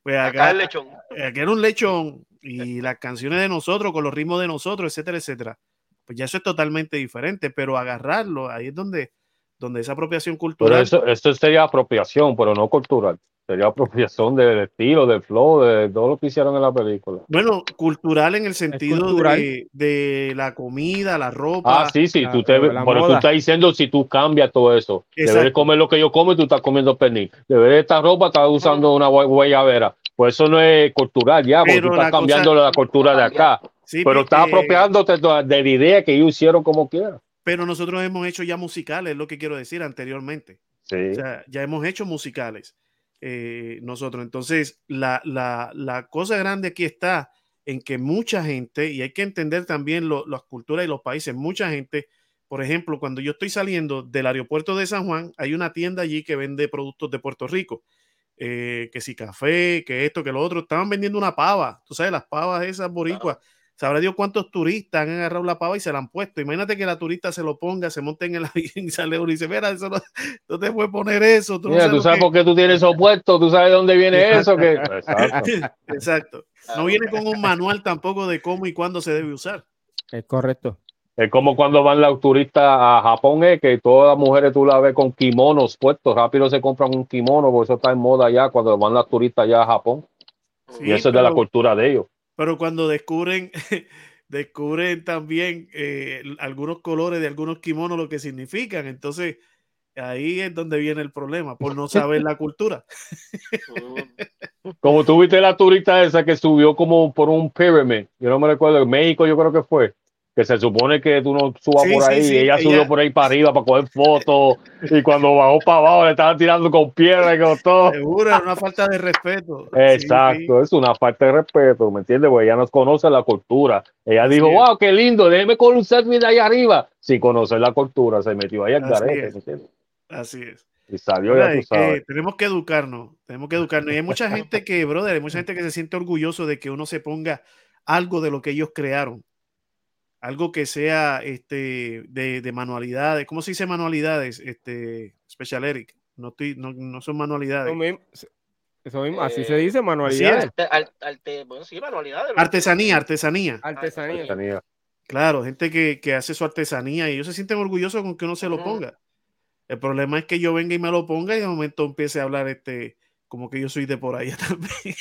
pues Acá acá, el lechón. aquí era un lechón y las canciones de nosotros, con los ritmos de nosotros, etcétera, etcétera. Pues ya eso es totalmente diferente, pero agarrarlo, ahí es donde, donde esa apropiación Pero cultural. eso, eso sería apropiación, pero no cultural. Sería apropiación del estilo, del flow, de todo lo que hicieron en la película. Bueno, cultural en el sentido de, de la comida, la ropa. Ah, sí, sí, la- tú te, la pero tú estás diciendo si tú cambias todo eso. Deberes Exacto. comer lo que yo como y tú estás comiendo pernil. Deberes esta ropa, estás usando una gua- guayabera. Pues eso no es cultural ya, porque Pero tú estás cambiando cosa- la cultura de acá. Sí, Pero estás eh, apropiándote de la idea que ellos hicieron como quieran. pero nosotros hemos hecho ya musicales, es lo que quiero decir anteriormente. Sí. O sea, ya hemos hecho musicales eh, nosotros. Entonces, la, la, la cosa grande aquí está en que mucha gente, y hay que entender también lo- las culturas y los países, mucha gente, por ejemplo, cuando yo estoy saliendo del aeropuerto de San Juan, hay una tienda allí que vende productos de Puerto Rico. eh, que si café, que esto, que lo otro, estaban vendiendo una pava, tú sabes, las pavas esas boricuas, sabrá Dios cuántos turistas han agarrado la pava y se la han puesto. Imagínate que la turista se lo ponga, se monte en el avión y sale uno y dice, mira, eso no, no te puedes poner eso. Tú no Mira, sabes tú sabes que-". por qué tú tienes eso puesto, tú sabes dónde viene eso. Que... Exacto. Exacto. No viene con un manual tampoco de cómo y cuándo se debe usar. Es correcto. Es como cuando van los turistas a Japón, eh, que todas las mujeres tú las ves con kimonos puestos, rápido se compran un kimono, porque eso está en moda ya cuando van las turistas allá a Japón. Sí, y eso es de la cultura de ellos. Pero cuando descubren, descubren también eh, algunos colores de algunos kimonos lo que significan, entonces ahí es donde viene el problema, por no saber la cultura. Como tú viste la turista esa que subió como por un pyramid, yo no me recuerdo, en México yo creo que fue, que se supone que tú no subas Sí, por ahí, sí, y ella, ella- subió por ahí para arriba para coger fotos, y cuando bajó para abajo le estaban tirando con piedra y con todo. Seguro, era una falta de respeto. Exacto, es una falta de respeto, ¿me entiendes? Porque ella no conoce la cultura. Ella dijo, wow, qué lindo, déjeme con un selfie de ahí arriba. Sin conocer la cultura, se metió ahí al Así garete, es. ¿me entiendes? sí, así es. Y salió, ya tú que sabes. tenemos que educarnos, tenemos que educarnos. Y hay mucha gente que, brother, hay mucha gente que se siente orgulloso de que uno se ponga algo de lo que ellos crearon. Algo que sea este, de, de manualidades. ¿Cómo se dice manualidades? Este, Special Eric. No, estoy, no, no son manualidades. Eso mismo, eso mismo, así Eh, se dice, manualidades. así Arte- arte- bueno, sí, manualidades. Artesanía, artesanía. Artesanía. Tenía- Claro, gente que, que hace su artesanía y ellos se sienten orgullosos con que uno se lo ponga. El problema es que yo venga y me lo ponga y de momento empiece a hablar este como que yo soy de por allá también.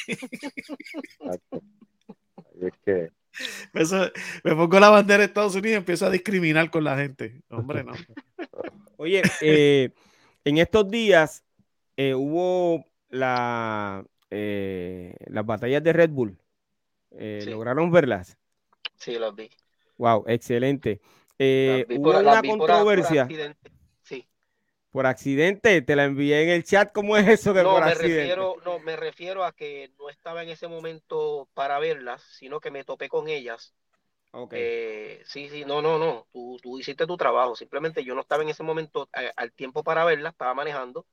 es que, Eso- me pongo la bandera de Estados Unidos y empiezo a discriminar con la gente. Hombre, no. Oye, eh, en estos días eh, hubo la, eh, las batallas de Red Bull. Eh, Sí. ¿Lograron verlas? Sí, los vi. Wow, excelente. Eh, Las hubo por- las una vi por- por controversia. Por accidente, te la envié en el chat. ¿Cómo es eso de No, por me accidente? refiero, no, me refiero a que no estaba en ese momento para verlas, sino que me topé con ellas. Ok. Eh, sí, sí, no, no, no. Tú, tú hiciste tu trabajo. Simplemente yo no estaba en ese momento al tiempo para verlas, estaba manejando,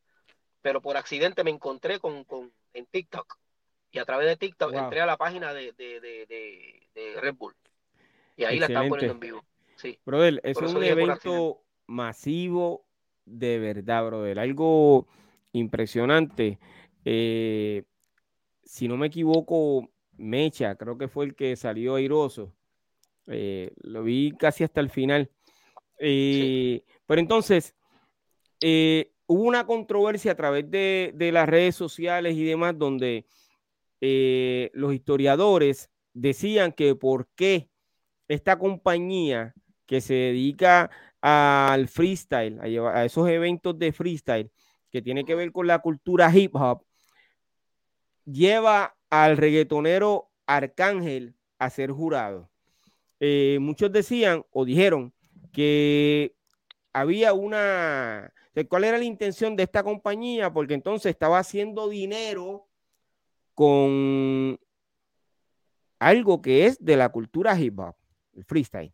pero por accidente me encontré con, con en TikTok. Y a través de TikTok Wow. entré a la página de, de, de, Red Bull. Y ahí la Excelente. poniendo en vivo. Sí. Brother, es un evento masivo de verdad, brother. Algo impresionante. Eh, si no me equivoco, Mecha, creo que fue el que salió airoso. Eh, lo vi casi hasta el final. Eh, Pero entonces, hubo una controversia a través de, de las redes sociales y demás donde los historiadores decían que por qué esta compañía que se dedica al freestyle, a, llevar, a esos eventos de freestyle que tiene que ver con la cultura hip hop, lleva al reggaetonero Arcángel a ser jurado. Eh, muchos decían o dijeron que había una, cuál era la intención de esta compañía, porque entonces estaba haciendo dinero con algo que es de la cultura hip hop, el freestyle.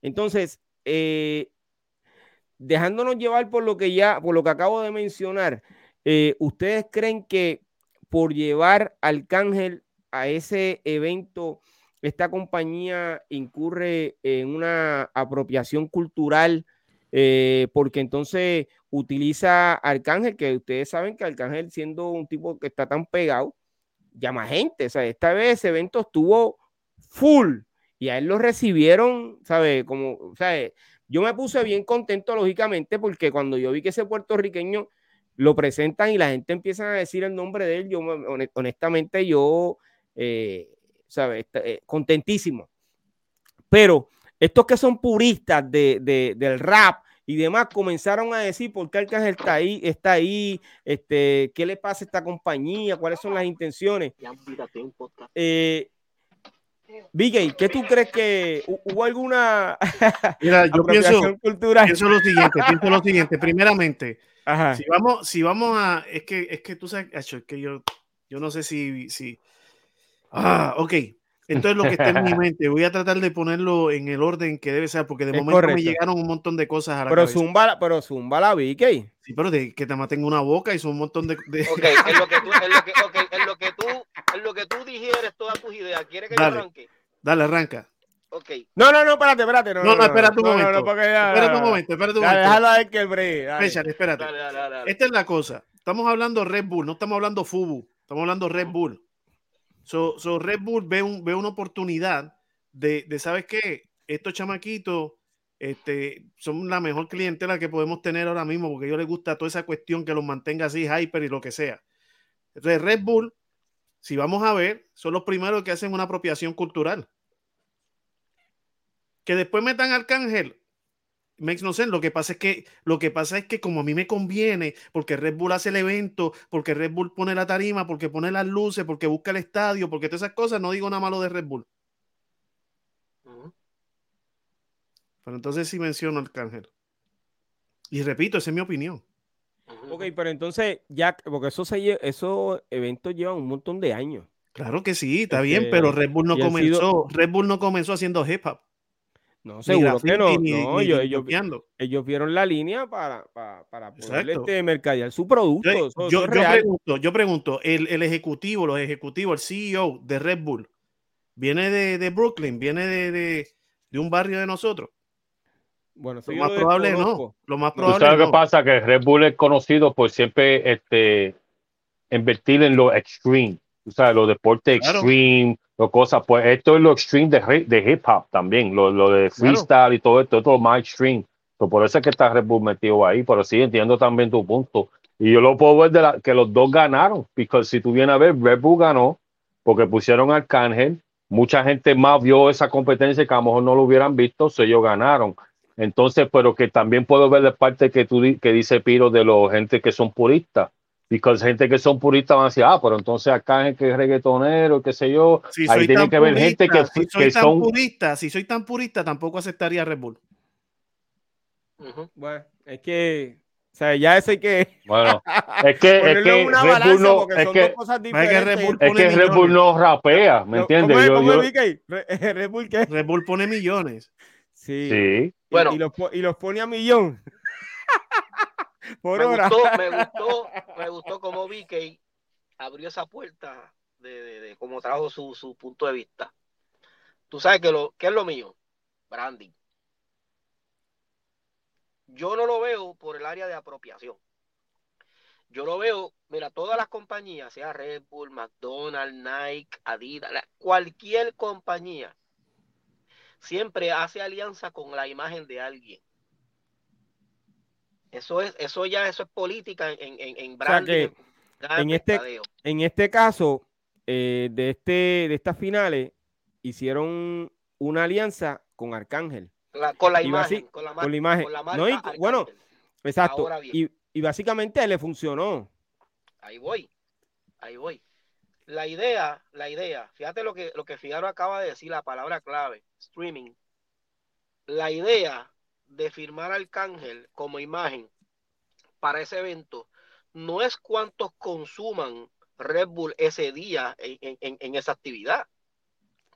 Entonces, eh, dejándonos llevar por lo que ya, por lo que acabo de mencionar, eh, ¿ustedes creen que por llevar Arcángel a ese evento, esta compañía incurre en una apropiación cultural? Eh, porque entonces utiliza Arcángel, que ustedes saben que Arcángel, siendo un tipo que está tan pegado, llama gente. O sea, esta vez ese evento estuvo full y a él lo recibieron, ¿sabes? Como, ¿sabes? Yo me puse bien contento, lógicamente, porque cuando yo vi que ese puertorriqueño lo presentan y la gente empieza a decir el nombre de él, yo honestamente yo, eh, ¿sabes? Eh, contentísimo. Pero estos que son puristas de, de, del rap y demás comenzaron a decir por qué Arcángel está ahí, está ahí, este, qué le pasa a esta compañía, cuáles son las intenciones. Eh, Bigay, ¿qué tú crees que hubo alguna Mira, yo pienso, cultural? pienso lo siguiente, pienso lo siguiente. Primeramente, Ajá. si vamos, si vamos a, es que, es que tú sabes, es que yo, yo no sé si, si, ah, ok. Esto es lo que está en mi mente. Voy a tratar de ponerlo en el orden que debe ser, porque de Es momento correcto. me llegaron un montón de cosas a la Pero cabeza. zumba, pero zumba la Bigay. Sí, pero de que te tengo una boca y son un montón de. de- Ok, en lo que tú, en lo que, okay, en lo que tú, en lo que tú digieres todas tus ideas, ¿quieres que Dale. yo arranque? Dale, arranca. Ok. No, no, no, espérate, espérate. No, No, no, espérate un no, no, momento. no, porque ya- Espérate un momento, espérate un Dale, momento. déjalo a ver que el break. dale. Espérate, espérate. Dale, dale, dale, dale. Esta es la cosa. Estamos hablando Red Bull, no estamos hablando Fubu, estamos hablando Red Bull. So, so Red Bull ve, un, ve una oportunidad de, de, ¿sabes qué? Estos chamaquitos este, son la mejor clientela que podemos tener ahora mismo porque a ellos les gusta toda esa cuestión que los mantenga así hyper y lo que sea. Entonces Red Bull, si vamos a ver, son los primeros que hacen una apropiación cultural. Que después metan Arcángel, makes no sense. Lo que pasa es que lo que pasa es que como a mí me conviene, porque Red Bull hace el evento, porque Red Bull pone la tarima, porque pone las luces, porque busca el estadio, porque todas esas cosas, no digo nada malo de Red Bull. Pero entonces sí menciono Arcángel. Y repito, esa es mi opinión. Ok, pero entonces ya, porque eso se esos eventos llevan un montón de años. Claro que sí, está bien, pero este, Red Bull no comenzó, Red Bull no comenzó haciendo hip hop. No, seguro que no. no ellos, ellos, vieron la línea para, para, poder este, mercadear su producto. Yo, pregunto, yo pregunto el, el, ejecutivo, los ejecutivos, el CEO de Red Bull, ¿viene de, de Brooklyn? ¿Viene de, de, de, un barrio de nosotros? Bueno, lo más probable no. Lo más probable ¿Sabes qué pasa? Que Red Bull es conocido por siempre este, invertir en lo extreme. O sea, los deportes extreme, lo cosas. Pues esto es lo extreme de, de hip hop también, lo, lo de freestyle y todo esto, todo más extreme. por eso es que está Red Bull metido ahí, pero sí entiendo también tu punto. Y yo lo puedo ver de la, que los dos ganaron, porque si tú vienes a ver, Red Bull ganó porque pusieron al Arcángel. Mucha gente más vio esa competencia que a lo mejor no lo hubieran visto, so ellos ganaron. Entonces, pero que también puedo ver la parte que tú que dice Piro de los gente que son puristas porque gente que son puristas van a decir, ah, pero entonces acá es que es reggaetonero, qué sé yo. Si Ahí tiene que ver gente que, si soy tan son... Purista, si soy tan purista, tampoco aceptaría Red Bull. Bueno, es que, o sea, ya eso hay que. Bueno, es que, es que Red Bull no. Es que, es que Red Bull, no rapea, ¿me entiendes? yo, yo... Red Bull qué? Red Bull pone millones. Sí. sí. Bueno. Y, los, y los pone a millón. me Gustó, me gustó, me gustó vi que abrió esa puerta de, de, cómo trajo su, su, punto de vista. Tú sabes que lo que es lo mío, branding. Yo no lo veo por el área de apropiación. Yo lo veo, mira, todas las compañías, sea Red Bull, McDonald's, Nike, Adidas, cualquier compañía, siempre hace alianza con la imagen de alguien. Eso es, eso ya, eso es política en, en, en branding. en, este, en este caso, eh, de este, de estas finales, hicieron una alianza con Arcángel. con, la imagen, con, la imagen. bueno, exacto. Y, y, básicamente le funcionó. Ahí voy. Ahí voy. La idea, la idea, fíjate lo que, lo que acaba de decir, la palabra clave, streaming. La idea de firmar Arcángel como imagen para ese evento no es cuántos consuman Red Bull ese día en, esa actividad.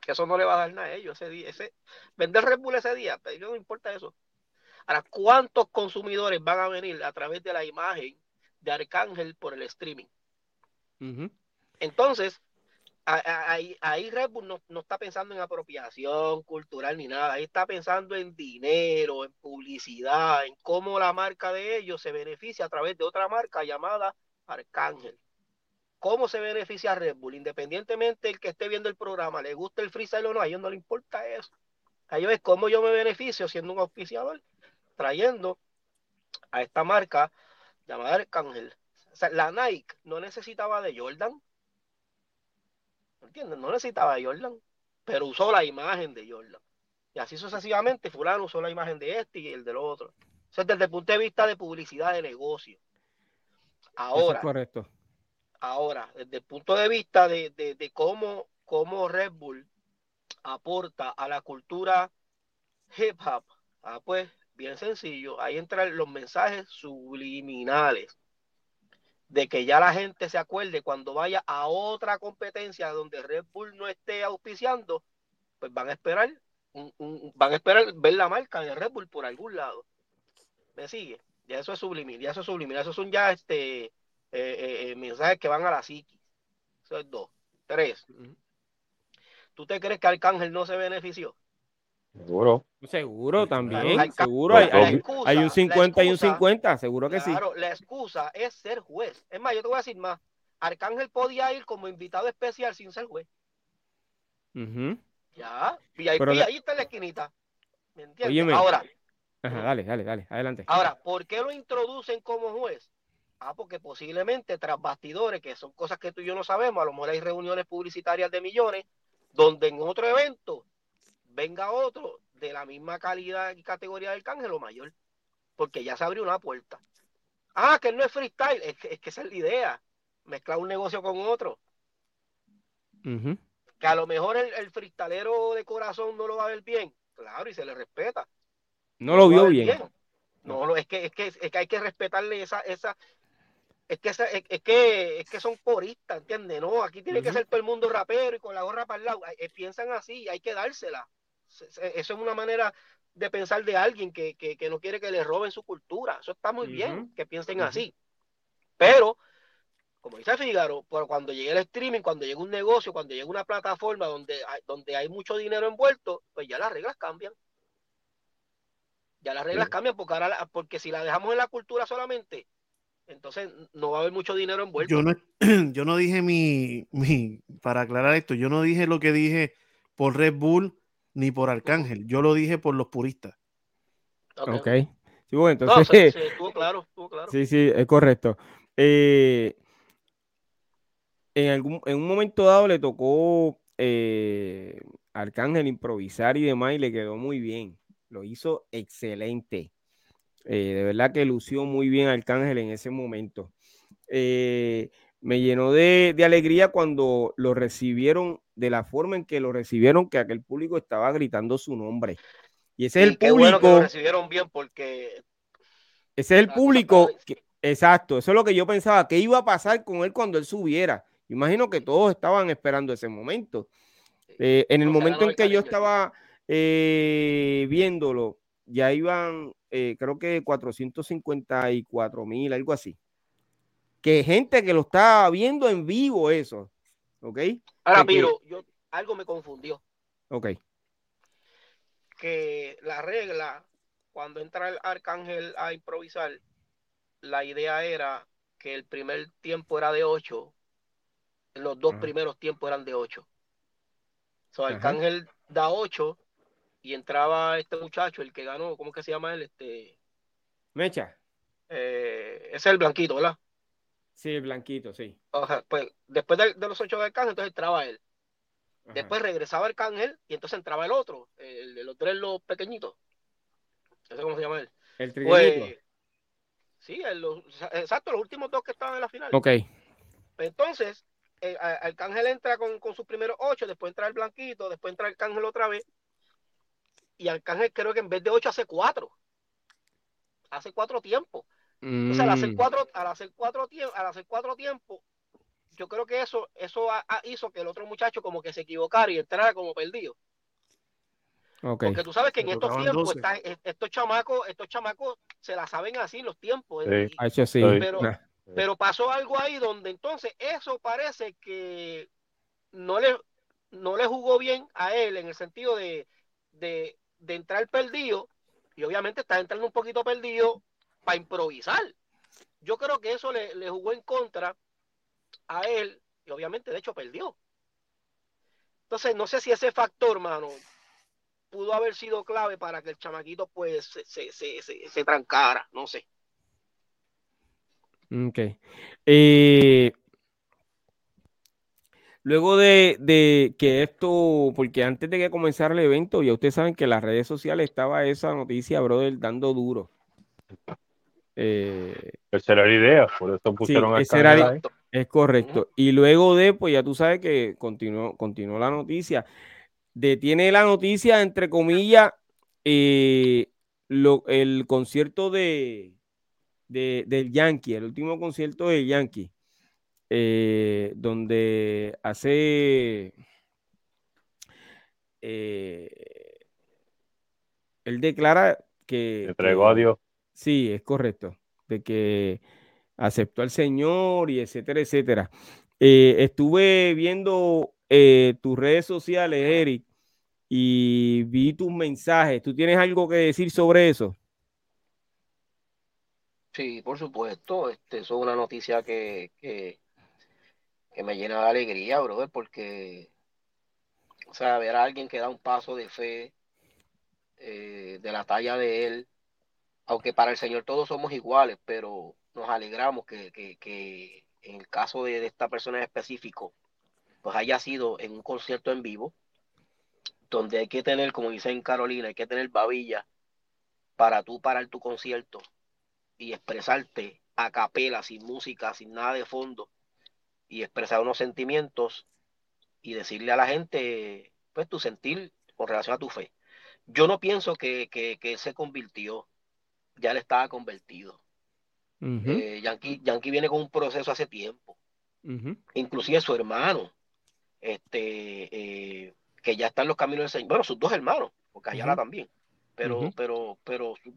Que eso no le va a dar nada a ellos ese día. Ese, vender Red Bull ese día, pero no importa eso. Ahora, ¿cuántos consumidores van a venir a través de la imagen de Arcángel por el streaming? Entonces, ahí, Red Bull no, está pensando en apropiación cultural ni nada, ahí está pensando en dinero, en publicidad, en cómo la marca de ellos se beneficia a través de otra marca llamada Arcángel. ¿Cómo se beneficia Red Bull? Independientemente del que esté viendo el programa, le gusta el freestyle o no, a ellos no le importa eso. A ellos es cómo yo me beneficio siendo un auspiciador, trayendo a esta marca llamada Arcángel. La Nike no necesitaba de Jordan, ¿Entiendes? No necesitaba a Jordan, pero usó la imagen de Jordan. Y así sucesivamente, fulano usó la imagen de este y el del otro. Es desde el punto de vista de publicidad de negocio. Ahora, correcto. Ahora, desde el punto de vista de, de, cómo, cómo Red Bull aporta a la cultura hip hop, ah, pues bien sencillo, ahí entran los mensajes subliminales de que ya la gente se acuerde cuando vaya a otra competencia donde Red Bull no esté auspiciando, pues van a esperar, van a esperar ver la marca de Red Bull por algún lado. ¿Me sigue? Ya eso es subliminal, ya eso es subliminal, esos son ya este eh, eh, eh, mensajes que van a la psiquis. Eso es dos. Tres. ¿Tú te crees que Arcángel no se benefició? Seguro. Seguro también. seguro. Hay, un 50 y un 50, seguro que sí. Claro, la excusa es ser juez. Es más, yo te voy a decir más. Arcángel podía ir como invitado especial sin ser juez. Ya. VIP ahí está en la esquinita. ¿Me entiendes? Ahora. dale, dale, dale. Adelante. Ahora, ¿por qué lo introducen como juez? Ah, porque posiblemente tras bastidores, que son cosas que tú y yo no sabemos, a lo mejor hay reuniones publicitarias de millones, donde en otro evento venga otro de la misma calidad y categoría del cángel o mayor, porque ya se abrió una puerta. Ah, que no es freestyle, es que, es que esa es la idea, mezclar un negocio con otro. Que a lo mejor el, el freestalero de corazón no lo va a ver bien, claro, y se le respeta. No lo vio bien. No, es que, es que, es que hay que respetarle esa, esa, es que, es, que, es que son coristas, ¿entiendes? No, aquí tiene que ser todo el mundo rapero y con la gorra para el lado. Eh, piensan así, hay que dársela. Eso es una manera de pensar de alguien que, que, que no quiere que le roben su cultura. Eso está muy bien, que piensen así. Pero, como dice Fígaro, cuando llegue el streaming, cuando llegue un negocio, cuando llegue una plataforma donde hay, donde hay mucho dinero envuelto, pues ya las reglas cambian. Ya las reglas cambian porque, ahora, porque si la dejamos en la cultura solamente, entonces no va a haber mucho dinero envuelto. Yo no, yo no dije mi, mi, para aclarar esto, yo no dije lo que dije por Red Bull ni por Arcángel, yo lo dije por los puristas. Ok. Sí, bueno, entonces. sí, estuvo claro, estuvo claro. Sí, sí, es correcto. Eh, en, algún, en un momento dado le tocó eh, Arcángel improvisar y demás y le quedó muy bien. Lo hizo excelente. Eh, de verdad que lució muy bien Arcángel en ese momento. Eh, me llenó de, alegría cuando lo recibieron de la forma en que lo recibieron, que aquel público estaba gritando su nombre. Y ese es el público. Bueno que lo recibieron bien porque. Ese es el público. exacto, eso es lo que yo pensaba. ¿Qué iba a pasar con él cuando él subiera? Imagino que todos estaban esperando ese momento. Eh, en el momento en que yo estaba viéndolo, ya iban, eh, creo que 454 mil, algo así. Que gente que lo está viendo en vivo eso. ¿Ok? Ahora, pero yo, algo me confundió. Ok. Que la regla, cuando entra el arcángel a improvisar, la idea era que el primer tiempo era de 8, los dos primeros tiempos eran de 8. O sea, Arcángel da 8 y entraba este muchacho, el que ganó, ¿cómo que se llama él? Este... Mecha. Eh, ese es el blanquito, ¿verdad? Sí, el blanquito, sí. pues después de, los ocho de Arcángel, entonces entraba él. Después regresaba Arcángel y entonces entraba el otro, el de los tres los pequeñitos. No sé cómo se llama él. El pues, sí, exacto, los últimos dos que estaban en la final. Ok. Entonces, eh, Arcángel entra con, con sus primeros ocho, después entra el blanquito, después entra Arcángel otra vez y Arcángel creo que en vez de ocho hace cuatro. Hace cuatro tiempos. Entonces, al hacer mm. cuatro, al hacer cuatro tiempos, al hacer cuatro tiempos, yo creo que eso, eso hizo que el otro muchacho como que se equivocara y entrara como perdido. Porque tú sabes que en estos tiempos estos chamacos, estos chamacos se la saben así los tiempos. Sí. Pero, pero pasó algo ahí donde entonces eso parece que no le, no le jugó bien a él en el sentido de, de de entrar perdido y obviamente está entrando un poquito perdido para improvisar. Yo creo que eso le, jugó en contra a él y obviamente de hecho perdió. Entonces no sé si ese factor, mano, pudo haber sido clave para que el chamaquito pues se, se, se, trancara, no sé. Ok. Eh, Luego de, que esto, porque antes de que comenzara el evento, ya ustedes saben que en las redes sociales estaba esa noticia, brother, dando duro. Eh, esa era la idea, por eso pusieron sí, era, Es correcto. Y luego de, pues ya tú sabes que continuó, continuó la noticia. Detiene la noticia, entre comillas, eh, el concierto de, de, del Yankee, el último concierto del Yankee. Eh, donde hace... Eh, él declara que... Entregó a Dios. Sí, es correcto, de que aceptó al Señor y etcétera, etcétera. Eh, estuve viendo tus redes sociales, Eric, y vi tus mensajes. ¿Tú tienes algo que decir sobre eso? Sí, por supuesto. Este, eso es una noticia que, que me llena de alegría, brother, porque, o sea, ver a alguien que da un paso de fe eh, de la talla de él, aunque para el Señor todos somos iguales, pero nos alegramos que, en el caso de, esta persona en específico, pues haya sido en un concierto en vivo, donde hay que tener, como dice en Carolina, hay que tener babilla para tú parar tu concierto y expresarte a capela, sin música, sin nada de fondo, y expresar unos sentimientos y decirle a la gente, pues, tu sentir con relación a tu fe. yo no pienso que, que, que se convirtió, ya él estaba convertido. Eh, Yankee, Yankee viene con un proceso hace tiempo. Inclusive su hermano, este, eh, que ya está en los caminos del Señor. Bueno, sus dos hermanos, porque Ayala también. Pero, pero, pero su,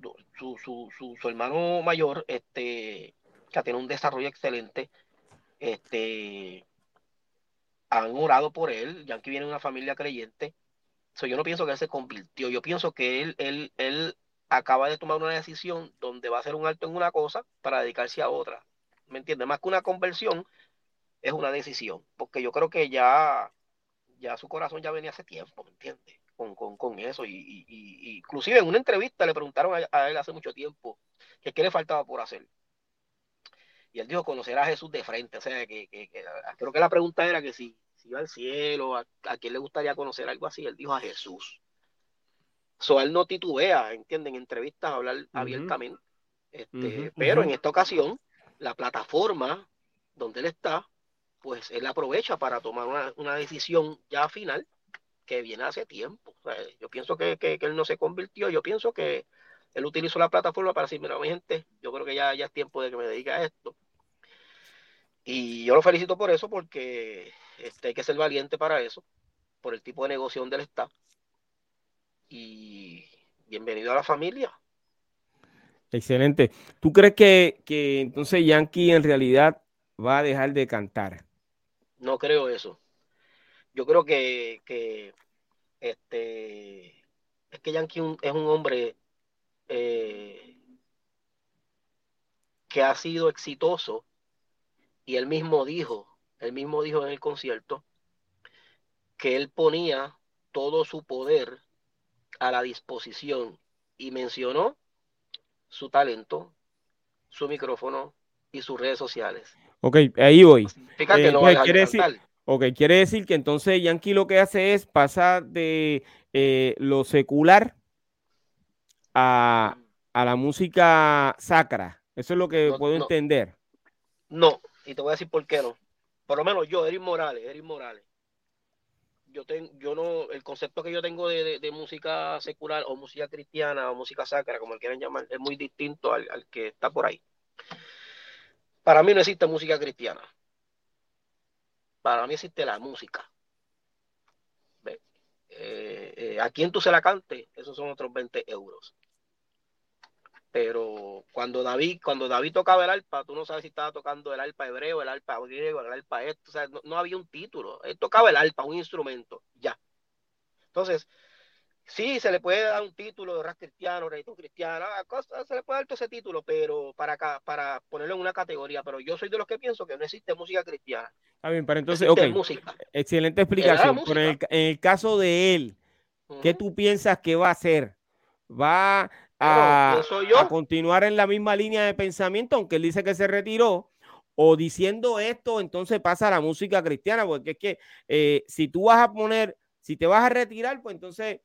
su, su, su, hermano mayor, este, que tiene un desarrollo excelente, este, han orado por él. Yankee viene de una familia creyente. yo no pienso que él se convirtió. Yo pienso que él, él, él acaba de tomar una decisión donde va a hacer un alto en una cosa para dedicarse a otra. ¿Me entiendes? Más que una conversión, es una decisión. Porque yo creo que ya, ya su corazón ya venía hace tiempo, ¿me entiendes? Con, con, con eso. Y, y, inclusive en una entrevista le preguntaron a, él hace mucho tiempo que qué le faltaba por hacer. Y él dijo conocer a Jesús de frente. O sea, que, que, creo que la pregunta era que si, si iba al cielo, a, a quién le gustaría conocer algo así. Él dijo a Jesús. So, él no titubea, ¿entienden? En entrevistas hablar abiertamente. Este, pero en esta ocasión, la plataforma donde él está, pues él aprovecha para tomar una, decisión ya final que viene hace tiempo. yo pienso que, él no se convirtió, yo pienso que él utilizó la plataforma para decir, mira, mi gente, yo creo que ya, ya es tiempo de que me dedique a esto. Y yo lo felicito por eso, porque este, hay que ser valiente para eso, por el tipo de negocio donde él está y bienvenido a la familia. Excelente. ¿Tú crees que, que entonces Yankee en realidad va a dejar de cantar? No creo eso. Yo creo que, que este es que Yankee es un hombre eh, que ha sido exitoso y él mismo dijo, él mismo dijo en el concierto que él ponía todo su poder a la disposición y mencionó su talento, su micrófono y sus redes sociales. Ok, ahí voy. Eh, no pues, quiere decir, ok, quiere decir que entonces Yankee lo que hace es pasar de eh, lo secular a, la música sacra. Eso es lo que puedo entender. No, y te voy a decir por qué no. Por lo menos yo, Eric Morales, Eric Morales yo tengo, yo no, el concepto que yo tengo de, música secular o música cristiana o música sacra, como quieran llamar, es muy distinto al, que está por ahí. Para mí no existe música cristiana. Para mí existe la música. Eh, eh, a quien tú se la cante, esos son otros 20 euros pero cuando David, cuando David tocaba el arpa, tú no sabes si estaba tocando el arpa hebreo, el arpa griego, el arpa esto, o sea, no, había un título, él tocaba el arpa, un instrumento, ya. Entonces, sí, se le puede dar un título de rap cristiano, reggaetón cristiano, ah, se le puede dar todo ese título, pero para acá, para ponerlo en una categoría, pero yo soy de los que pienso que no existe música cristiana. Está bien, pero entonces, ok, excelente explicación. Pero en el, caso de él, ¿qué tú piensas que va a hacer? ¿Va a, continuar en la misma línea de pensamiento, aunque él dice que se retiró, o diciendo esto, entonces pasa a la música cristiana, porque es que eh, si tú vas a poner, si te vas a retirar, pues entonces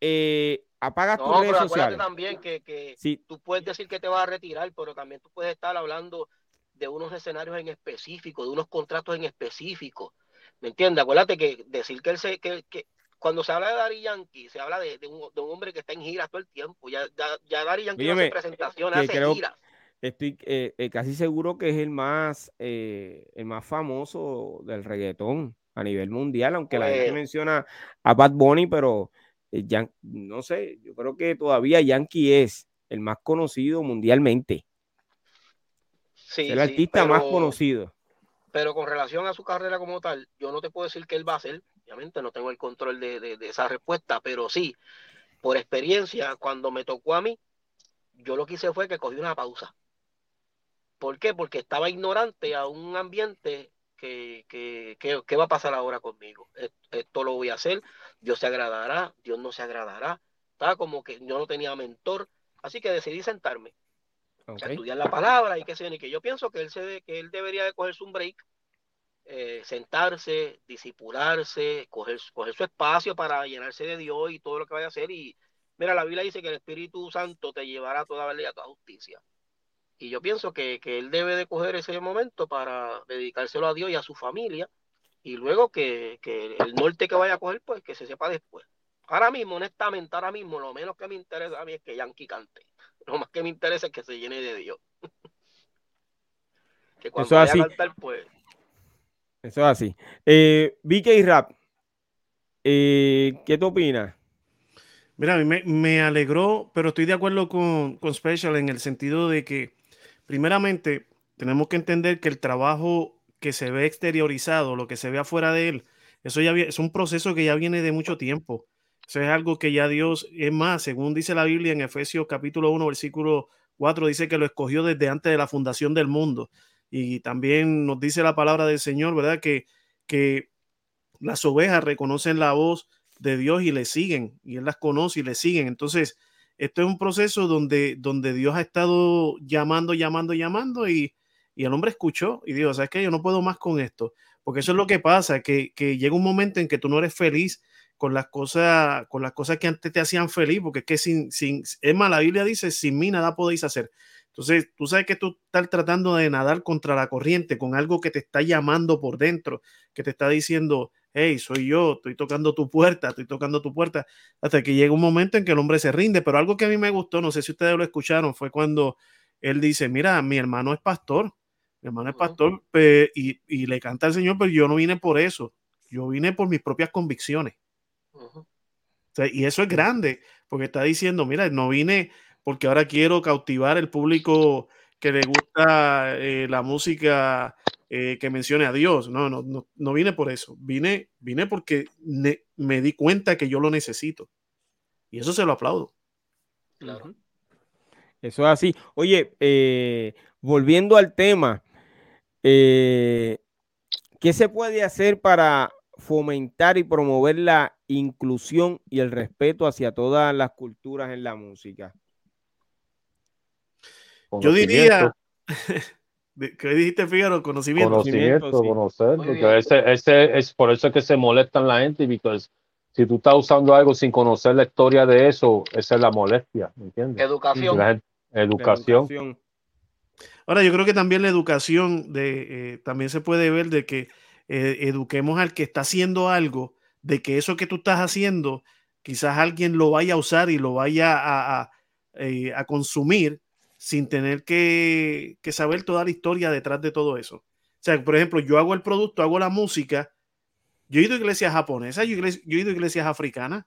eh, apagas tus redes sociales. también que, que tú puedes decir que te vas a retirar, pero también tú puedes estar hablando de unos escenarios en específico, de unos contratos en específico. ¿Me entiendes? Acuérdate que decir que él se, que, que, cuando se habla de Dari Yankee, se habla de, un, hombre que está en gira todo el tiempo. Ya, ya, ya Dari Yankee hace presentaciones, hace giras. Estoy eh, eh, casi seguro que es el más, eh, el más famoso del reggaetón a nivel mundial, aunque la gente pues menciona a Bad Bunny, pero no sé, yo creo que todavía Yankee es el más conocido mundialmente. Sí, el artista más conocido. Pero con relación a su carrera como tal, yo no te puedo decir que él va a ser, Obviamente no tengo el control de, esa respuesta, pero sí, por experiencia, cuando me tocó a mí, yo lo que hice fue que cogí una pausa. ¿Por qué? Porque estaba ignorante a un ambiente que, que, va a pasar ahora conmigo. Esto, lo voy a hacer, Dios se agradará, Dios no se agradará. Estaba como que yo no tenía mentor, así que decidí sentarme, a estudiar la palabra y qué sé y que yo pienso que él, se, que él debería de cogerse un break eh, sentarse, disipularse, coger, coger su espacio para llenarse de Dios y todo lo que vaya a hacer. Y mira, la Biblia dice que el Espíritu Santo te llevará a toda verdad y a toda justicia. Y yo pienso que, él debe de coger ese momento para dedicárselo a Dios y a su familia. Y luego que, el norte que vaya a coger, pues que se sepa después. Ahora mismo, honestamente, ahora mismo, lo menos que me interesa a mí es que Yankee cante. Lo más que me interesa es que se llene de Dios. que cuando Eso vaya así. a cantar, pues. Eso es así. Eh, Rap, eh, ¿qué tú opinas? Mira, me, me alegró, pero estoy de acuerdo con, con Special en el sentido de que, primeramente, tenemos que entender que el trabajo que se ve exteriorizado, lo que se ve afuera de él, eso ya es un proceso que ya viene de mucho tiempo. Eso es algo que ya Dios, es más, según dice la Biblia en Efesios capítulo 1, versículo 4, dice que lo escogió desde antes de la fundación del mundo. Y también nos dice la palabra del Señor, ¿verdad? Que, que las ovejas reconocen la voz de Dios y le siguen, y Él las conoce y le siguen. Entonces, esto es un proceso donde, donde Dios ha estado llamando, llamando, llamando, y, y el hombre escuchó y dijo, ¿sabes qué? Yo no puedo más con esto, porque eso es lo que pasa, que, que llega un momento en que tú no eres feliz con las cosas, con las cosas que antes te hacían feliz, porque es que sin, sin, es más, la Biblia dice, sin mí nada podéis hacer. Entonces, tú sabes que tú estás tratando de nadar contra la corriente con algo que te está llamando por dentro, que te está diciendo, hey, soy yo, estoy tocando tu puerta, estoy tocando tu puerta, hasta que llega un momento en que el hombre se rinde. Pero algo que a mí me gustó, no sé si ustedes lo escucharon, fue cuando él dice, mira, mi hermano es pastor, mi hermano es pastor pe- y, y le canta al Señor, pero yo no vine por eso, yo vine por mis propias convicciones. ujú. O sea, y eso es grande, porque está diciendo, mira, no vine porque ahora quiero cautivar el público que le gusta eh, la música eh, que mencione a Dios. No, no, no, no vine por eso. Vine, vine porque ne- me di cuenta que yo lo necesito. Y eso se lo aplaudo. Claro. Eso es así. Oye, eh, volviendo al tema, eh, ¿qué se puede hacer para fomentar y promover la inclusión y el respeto hacia todas las culturas en la música? Yo diría, ¿qué dijiste, Fígaro? Conocimiento. conocimiento, sí. conocer, ese, ese es por eso es que se molestan la gente, porque si tú estás usando algo sin conocer la historia de eso, esa es la molestia, ¿me entiendes? Educación. La gente- La educación. Ahora, yo creo que también la educación de, eh, también se puede ver de que eh, eduquemos al que está haciendo algo, de que eso que tú estás haciendo, quizás alguien lo vaya a usar y lo vaya a, a, eh, a consumir sin tener que, que saber toda la historia detrás de todo eso. O sea, por ejemplo, yo hago el producto, hago la música, yo he ido a iglesias japonesas, yo, he igles- yo he ido a iglesias africanas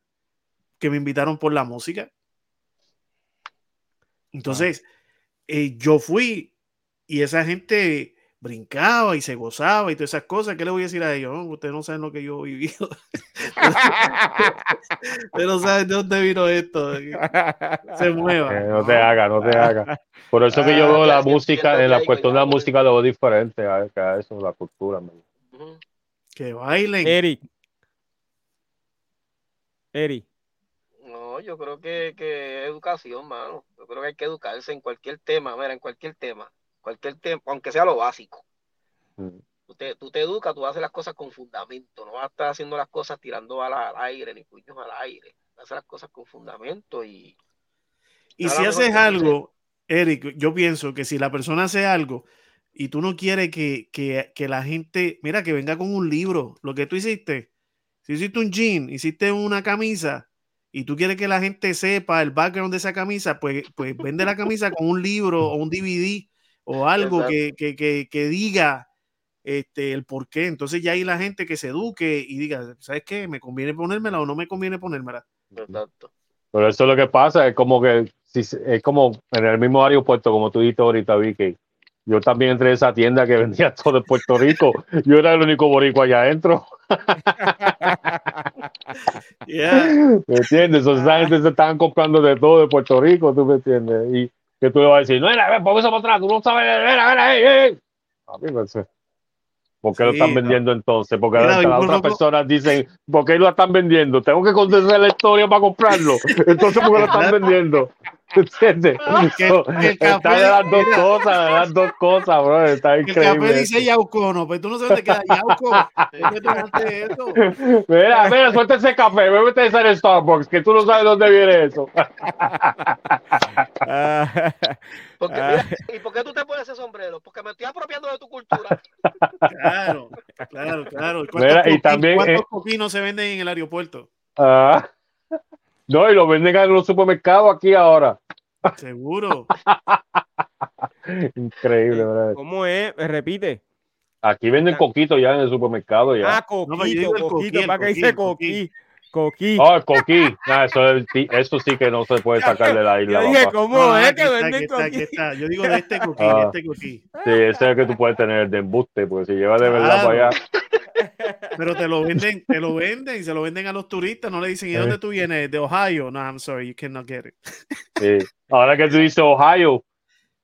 que me invitaron por la música. Entonces, eh, yo fui y esa gente brincaba y se gozaba y todas esas cosas. ¿Qué le voy a decir a ellos? No, ustedes no saben lo que yo he vivido. Ustedes no saben de dónde vino esto. Se mueva. Eh, no te haga, no te haga. Por eso que yo Ah, veo la música, en la cuestión de la música lo veo diferente a, a eso, la cultura. man. Que bailen. Eric. Eric. No, yo creo que, que educación, mano. Yo creo que hay que educarse en cualquier tema, mira, en cualquier tema. Cualquier tema, aunque sea lo básico. Mm. Tú te, tú te educas, tú haces las cosas con fundamento. No vas a estar haciendo las cosas tirando balas al aire, ni puños al aire. Haces las cosas con fundamento y Y si haces algo, Eric, yo pienso que si la persona hace algo y tú no quieres que, que, que la gente, mira, que venga con un libro, lo que tú hiciste, si hiciste un jean, hiciste una camisa y tú quieres que la gente sepa el background de esa camisa, pues, pues vende la camisa con un libro o un DVD o algo que, que, que, que diga este, el por qué. Entonces ya hay la gente que se eduque y diga, ¿sabes qué? ¿Me conviene ponérmela o no me conviene ponérmela? Exacto. Pero eso es lo que pasa, es como que si, es como en el mismo aeropuerto, como tú dijiste ahorita, Vicky. Yo también entré a esa tienda que vendía todo de Puerto Rico. Yo era el único boricua allá adentro. Yeah. ¿Me entiendes? O sea, esa gente se estaban comprando de todo de Puerto Rico, ¿tú me entiendes? Y que tú le vas a decir, no, era, ven, pon eso para atrás, tú no sabes, era, era, eh, ¿Por qué lo están vendiendo entonces? Porque las otras personas dicen, ¿por qué lo están vendiendo? Tengo que conocer la historia para comprarlo. Entonces, ¿por qué lo están vendiendo? ¿Entiendes? Que- So, el está café- de las dos cosas, de las dos cosas, bro. Está El increíble. café dice Yauco, no, pues tú no sabes dónde queda Yauco. Mira, mira, suelta ese café, bébete ese en Starbucks, que tú no sabes dónde viene eso. Ah, Porque, Ah. mira, ¿Y por qué tú te pones ese sombrero? Porque me estoy apropiando de tu cultura. Claro, claro, claro. ¿Cuántos, Mira, y también, cuántos eh, coquinos se venden en el aeropuerto? Ah, No, y lo venden en los supermercados aquí ahora. Seguro. Increíble, ¿verdad? ¿Cómo es? Eh, Repite. Aquí venden coquito ya en el supermercado ya. Ah, coquito, No, coquito. ¿Para qué dice coquí. Coquí? Oh, coquí. Nah, eso, es- sí- eso sí que no se puede sacar de la isla. Yo dije, papá. ¿cómo No, es que venden aquí coquí? está. Yo digo de este coquí, Ah. de este coquí. Sí, ese es el que tú puedes tener de embuste, porque si lleva de verdad Claro. para allá. Pero te lo venden, te lo venden, se lo venden a los turistas, no le dicen, ¿y Sí. dónde tú vienes? De Ohio. No, I'm sorry, you cannot get it. Sí. Ahora que tú dices Ohio,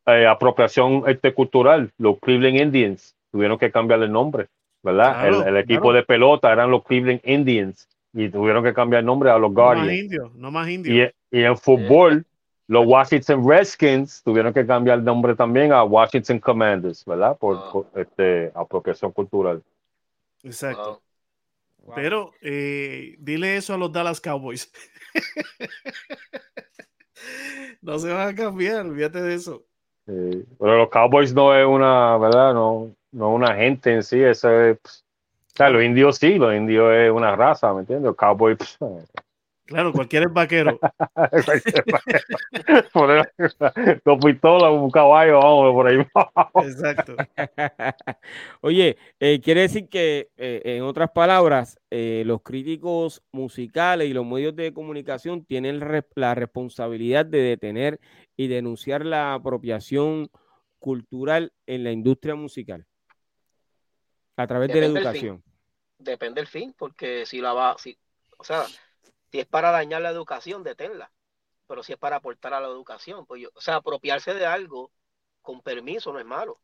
eh, apropiación este, cultural, los Cleveland Indians tuvieron que cambiar el nombre, ¿verdad? Claro, el, el equipo claro. de pelota eran los Cleveland Indians y tuvieron que cambiar el nombre a los No más Guardians. indio, no más Y, indio. y en fútbol, los Washington Redskins tuvieron que cambiar el nombre también a Washington Commanders, ¿verdad? Por, por, este, apropiación cultural. Exacto. Wow. Pero eh, dile eso a los Dallas Cowboys. no se van a cambiar, olvídate de eso. Sí. Pero los Cowboys no es una, ¿verdad? No, no es una gente en sí, eso es, o sea, los indios sí, los indios es una raza, ¿me entiendes? Los Cowboys, pues, Claro, cualquiera es vaquero. dos pistolas, un caballo, vamos por ahí. Exacto. Oye, eh, quiere decir que, eh, en otras palabras, eh, los críticos musicales y los medios de comunicación tienen re- la responsabilidad de detener y denunciar la apropiación cultural en la industria musical a través de la educación. Depende del fin, porque si la va, si, o sea, si es para dañar la educación, deténla. Pero si es para aportar a la educación, pues yo, o sea, apropiarse de algo con permiso no es malo.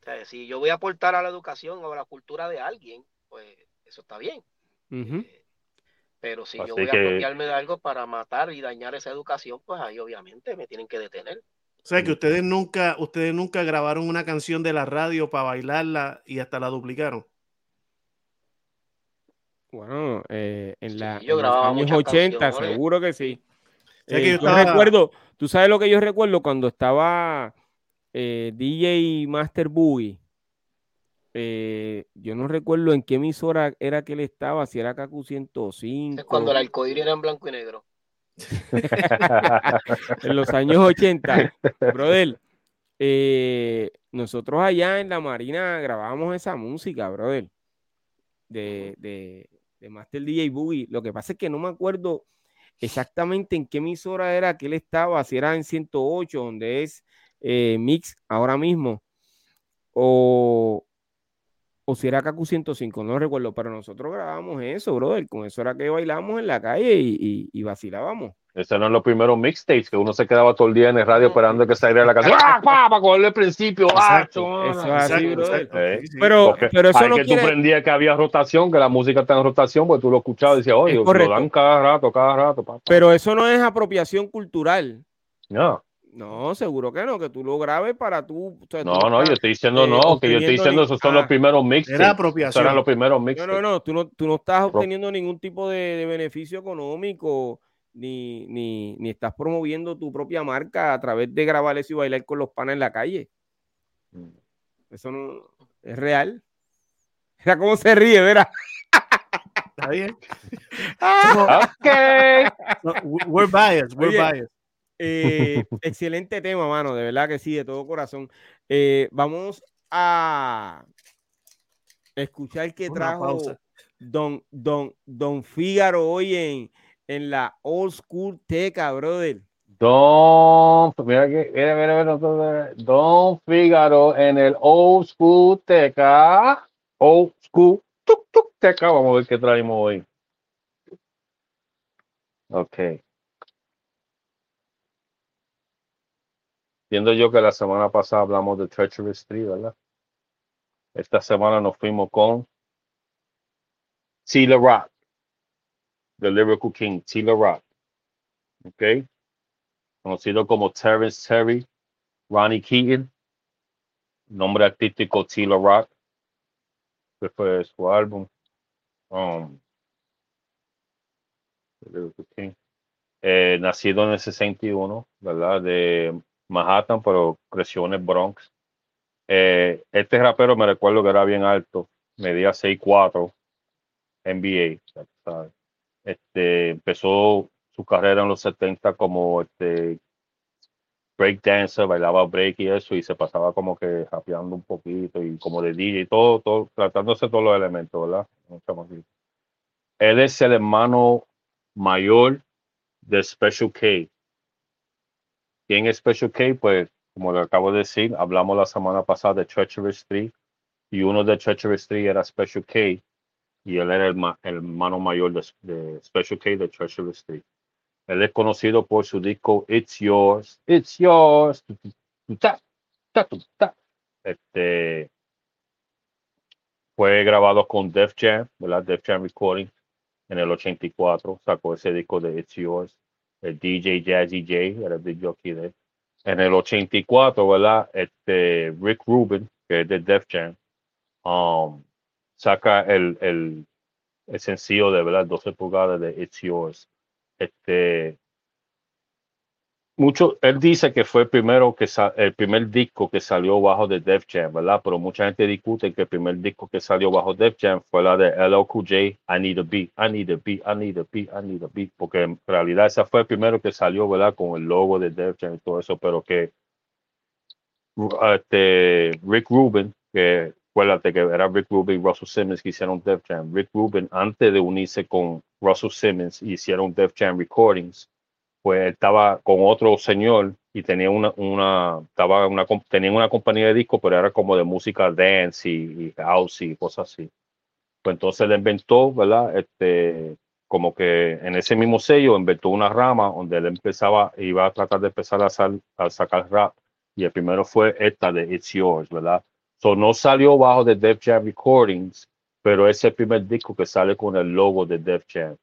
O sea, si yo voy a aportar a la educación o a la cultura de alguien, pues eso está bien. Eh, Pero si Así yo voy que- a apropiarme de algo para matar y dañar esa educación, pues ahí obviamente me tienen que detener. O sea que ustedes nunca, ustedes nunca grabaron una canción de la radio para bailarla y hasta la duplicaron. Bueno, eh, en, Sí, la, yo en los años muchas 80, canciones. seguro que sí. O sea que Eh, yo yo estaba- recuerdo, tú sabes lo que yo recuerdo cuando estaba eh, DJ Master Boogie. Eh, yo no recuerdo en qué emisora era que él estaba, si era KQ 105. Es cuando el arcoíris era en blanco y negro. en los años 80, brother, eh, nosotros allá en la Marina grabábamos esa música, brother, de, de, de Master DJ Boogie. Lo que pasa es que no me acuerdo exactamente en qué emisora era que él estaba, si era en 108, donde es eh, Mix ahora mismo, o, o si era KQ 105, no recuerdo, pero nosotros grabábamos eso, brother. Con eso era que bailábamos en la calle y, y- y vacilábamos. Esos eran los primeros mixtapes que uno se quedaba todo el día en el radio esperando que saliera la canción. ¡Ah, pa! Para cogerle el principio. ¡Ah, Exacto. chona! Eso es así, brother. exacto. Eh. Pero, pero eso no que quiere... tú prendías que había rotación, que la música está en rotación, pues tú lo escuchabas y decías, oye, lo dan cada rato, cada rato. pa, pa. Pero eso no es apropiación cultural. No, No, seguro que no, que tú lo grabes para tú. o sea, tú no, no, yo estoy diciendo eh, no, que yo estoy diciendo ni- esos son ah, los primeros mixtapes. Era apropiación. eran los primeros No, mixtapes. no, no, tú no, tú no estás obteniendo ningún tipo de, de beneficio económico, ni, ni, ni estás promoviendo tu propia marca a través de grabar eso y bailar con los panas en la calle. Eso no es real. Mira cómo se ríe, verá. Está bien. Ok. No, we- we're biased, we're Oye, biased. Eh, excelente tema, mano, de verdad que sí, de todo corazón. Eh, vamos a escuchar qué Una trajo pausa. Don, Don, Don Fígaro hoy en, en la Old School Teca, brother. Don, mira que, mira, mira, mira, Don Figaro en el Old School Teca. Old School tuk, tuk, Teca. Vamos a ver qué traemos hoy. Ok. Entiendo yo que la semana pasada hablamos de Treacherous Street, ¿verdad? Esta semana nos fuimos con Tila Rock, The Lyrical King, Tila Rock. Ok conocido como Terrence Terry, Ronnie Keaton, nombre artístico Tila Rock, que fue su álbum. Um, eh, nacido en el 61, ¿verdad? De Manhattan, pero creció en el Bronx. Eh, este rapero me recuerdo que era bien alto, medía 6'4, NBA. Este, empezó su carrera en los 70 como este break dancer, bailaba break y eso, y se pasaba como que rapeando un poquito y como de DJ todo, todo, tratándose todos los elementos, ¿verdad? Él es el hermano mayor de Special K. ¿Quién es Special K? Pues, como le acabo de decir, hablamos la semana pasada de Treacherous 3 y uno de Treacherous 3 era Special K y él era el, hermano mayor de, de Special K de Treacherous 3. Él es conocido por su disco It's Yours, It's Yours. Este fue grabado con Def Jam, ¿verdad? Def Jam Recording en el 84. Sacó ese disco de It's Yours. El DJ Jazzy J era el jockey de En el 84, ¿verdad? Este Rick Rubin, que es de Def Jam, um, saca el, el, el sencillo de verdad 12 pulgadas de It's Yours. Este, mucho, él dice que fue el primero que el primer disco que salió bajo de Def Jam, ¿verdad? Pero mucha gente discute que el primer disco que salió bajo Def Jam fue la de LLQJ, I Need a Beat, I Need a Beat, I Need a Beat, I Need a Beat, porque en realidad ese fue el primero que salió, ¿verdad? Con el logo de Def Jam y todo eso, pero que este, Rick Rubin, que acuérdate que era Rick Rubin y Russell Simmons que hicieron Def Jam. Rick Rubin, antes de unirse con Russell Simmons hicieron Def Jam Recordings, pues estaba con otro señor y tenía una, una, estaba una, tenía una compañía de discos, pero era como de música dance y, house y cosas así. Pues entonces le inventó, ¿verdad? Este, como que en ese mismo sello inventó una rama donde él empezaba, iba a tratar de empezar a, a sacar rap. Y el primero fue esta de It's Yours, ¿verdad? So, no salió bajo de Def Jam Recordings, pero es el primer disco que sale con el logo de Def Jam.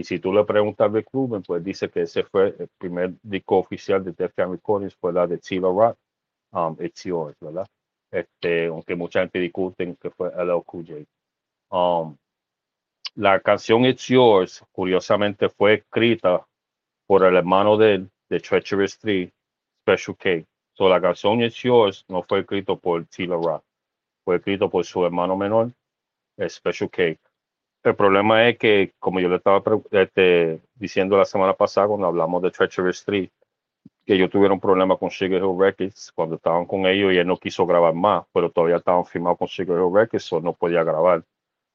Y si tú le preguntas Rick Rubin, pues dice que ese fue el primer disco oficial de Def Jam Recordings, fue la de Tila Rock, um, It's Yours, ¿verdad? Este, aunque mucha gente discute que fue LL Um, la canción It's Yours, curiosamente, fue escrita por el hermano de, de Treacherous 3, Special K. So, la canción It's Yours no fue escrito por Tila Rock fue escrito por su hermano menor, Special K. El problema es que, como yo le estaba este, diciendo la semana pasada cuando hablamos de Treacherous Street, que ellos tuvieron un problema con Sugar Hill Records cuando estaban con ellos y él no quiso grabar más, pero todavía estaban firmados con Sugar Hill Records, o no podía grabar.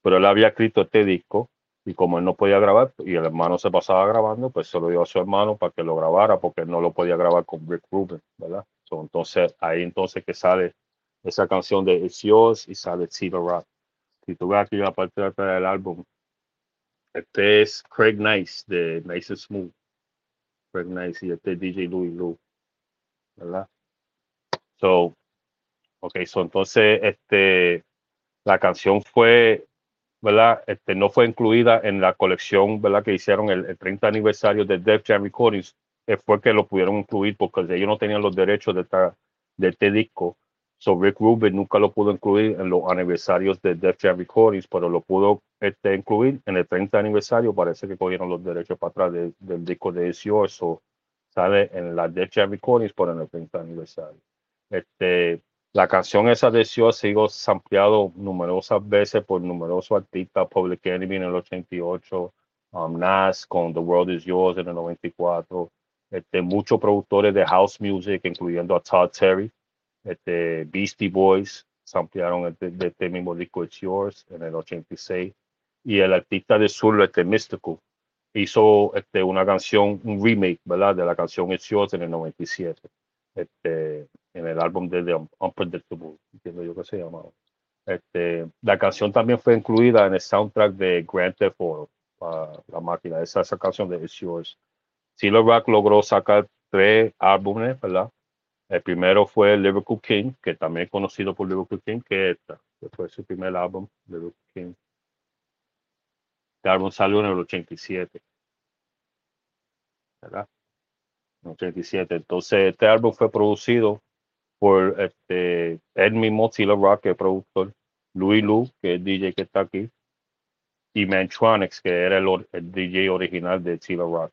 Pero él había escrito este disco y como él no podía grabar y el hermano se pasaba grabando, pues se lo dio a su hermano para que lo grabara porque él no lo podía grabar con Rick Rubin, ¿verdad? entonces ahí entonces que sale esa canción de It's Yours y sale Cedar Rock. Si tú ves aquí la parte atrás del álbum, este es Craig Nice de Nice and Smooth. Craig Nice y este es DJ Louis Lou. ¿Verdad? So, ok, so entonces este, la canción fue, ¿verdad? Este, no fue incluida en la colección, ¿verdad? Que hicieron el, 30 aniversario de Def Jam Recordings. Eh, fue que lo pudieron incluir porque ellos no tenían los derechos de, de este disco So Rick Rubin nunca lo pudo incluir en los aniversarios de Def Jam Recordings, pero lo pudo este, incluir en el 30 aniversario. Parece que cogieron los derechos para atrás del disco de It's So sale en la Def Jam Recordings por en el 30 aniversario. Este, la canción esa de It's ha sido sampleado numerosas veces por numerosos artistas, Public Enemy en el 88, um, Nas con The World Is Yours en el 94, este, muchos productores de house music, incluyendo a Todd Terry, este, Beastie Boys ampliaron este, de este mismo disco It's Yours en el 86 y el artista de sur este Mystical hizo este, una canción un remake verdad de la canción It's Yours en el 97 este, en el álbum de The Unpredictable entiendo yo que se llamaba este, la canción también fue incluida en el soundtrack de Grand Theft Auto la máquina esa, esa canción de It's Yours Silo Rock logró sacar tres álbumes verdad el primero fue Liverpool King, que también conocido por Liverpool King, que, esta, que fue su primer álbum, Liverpool King. Este álbum salió en el 87. ¿Verdad? En el 87. Entonces, este álbum fue producido por este, el mismo Tila Rock, que es productor, Louis Lou, que es DJ que está aquí, y Mantronics, que era el, DJ original de Tila Rock.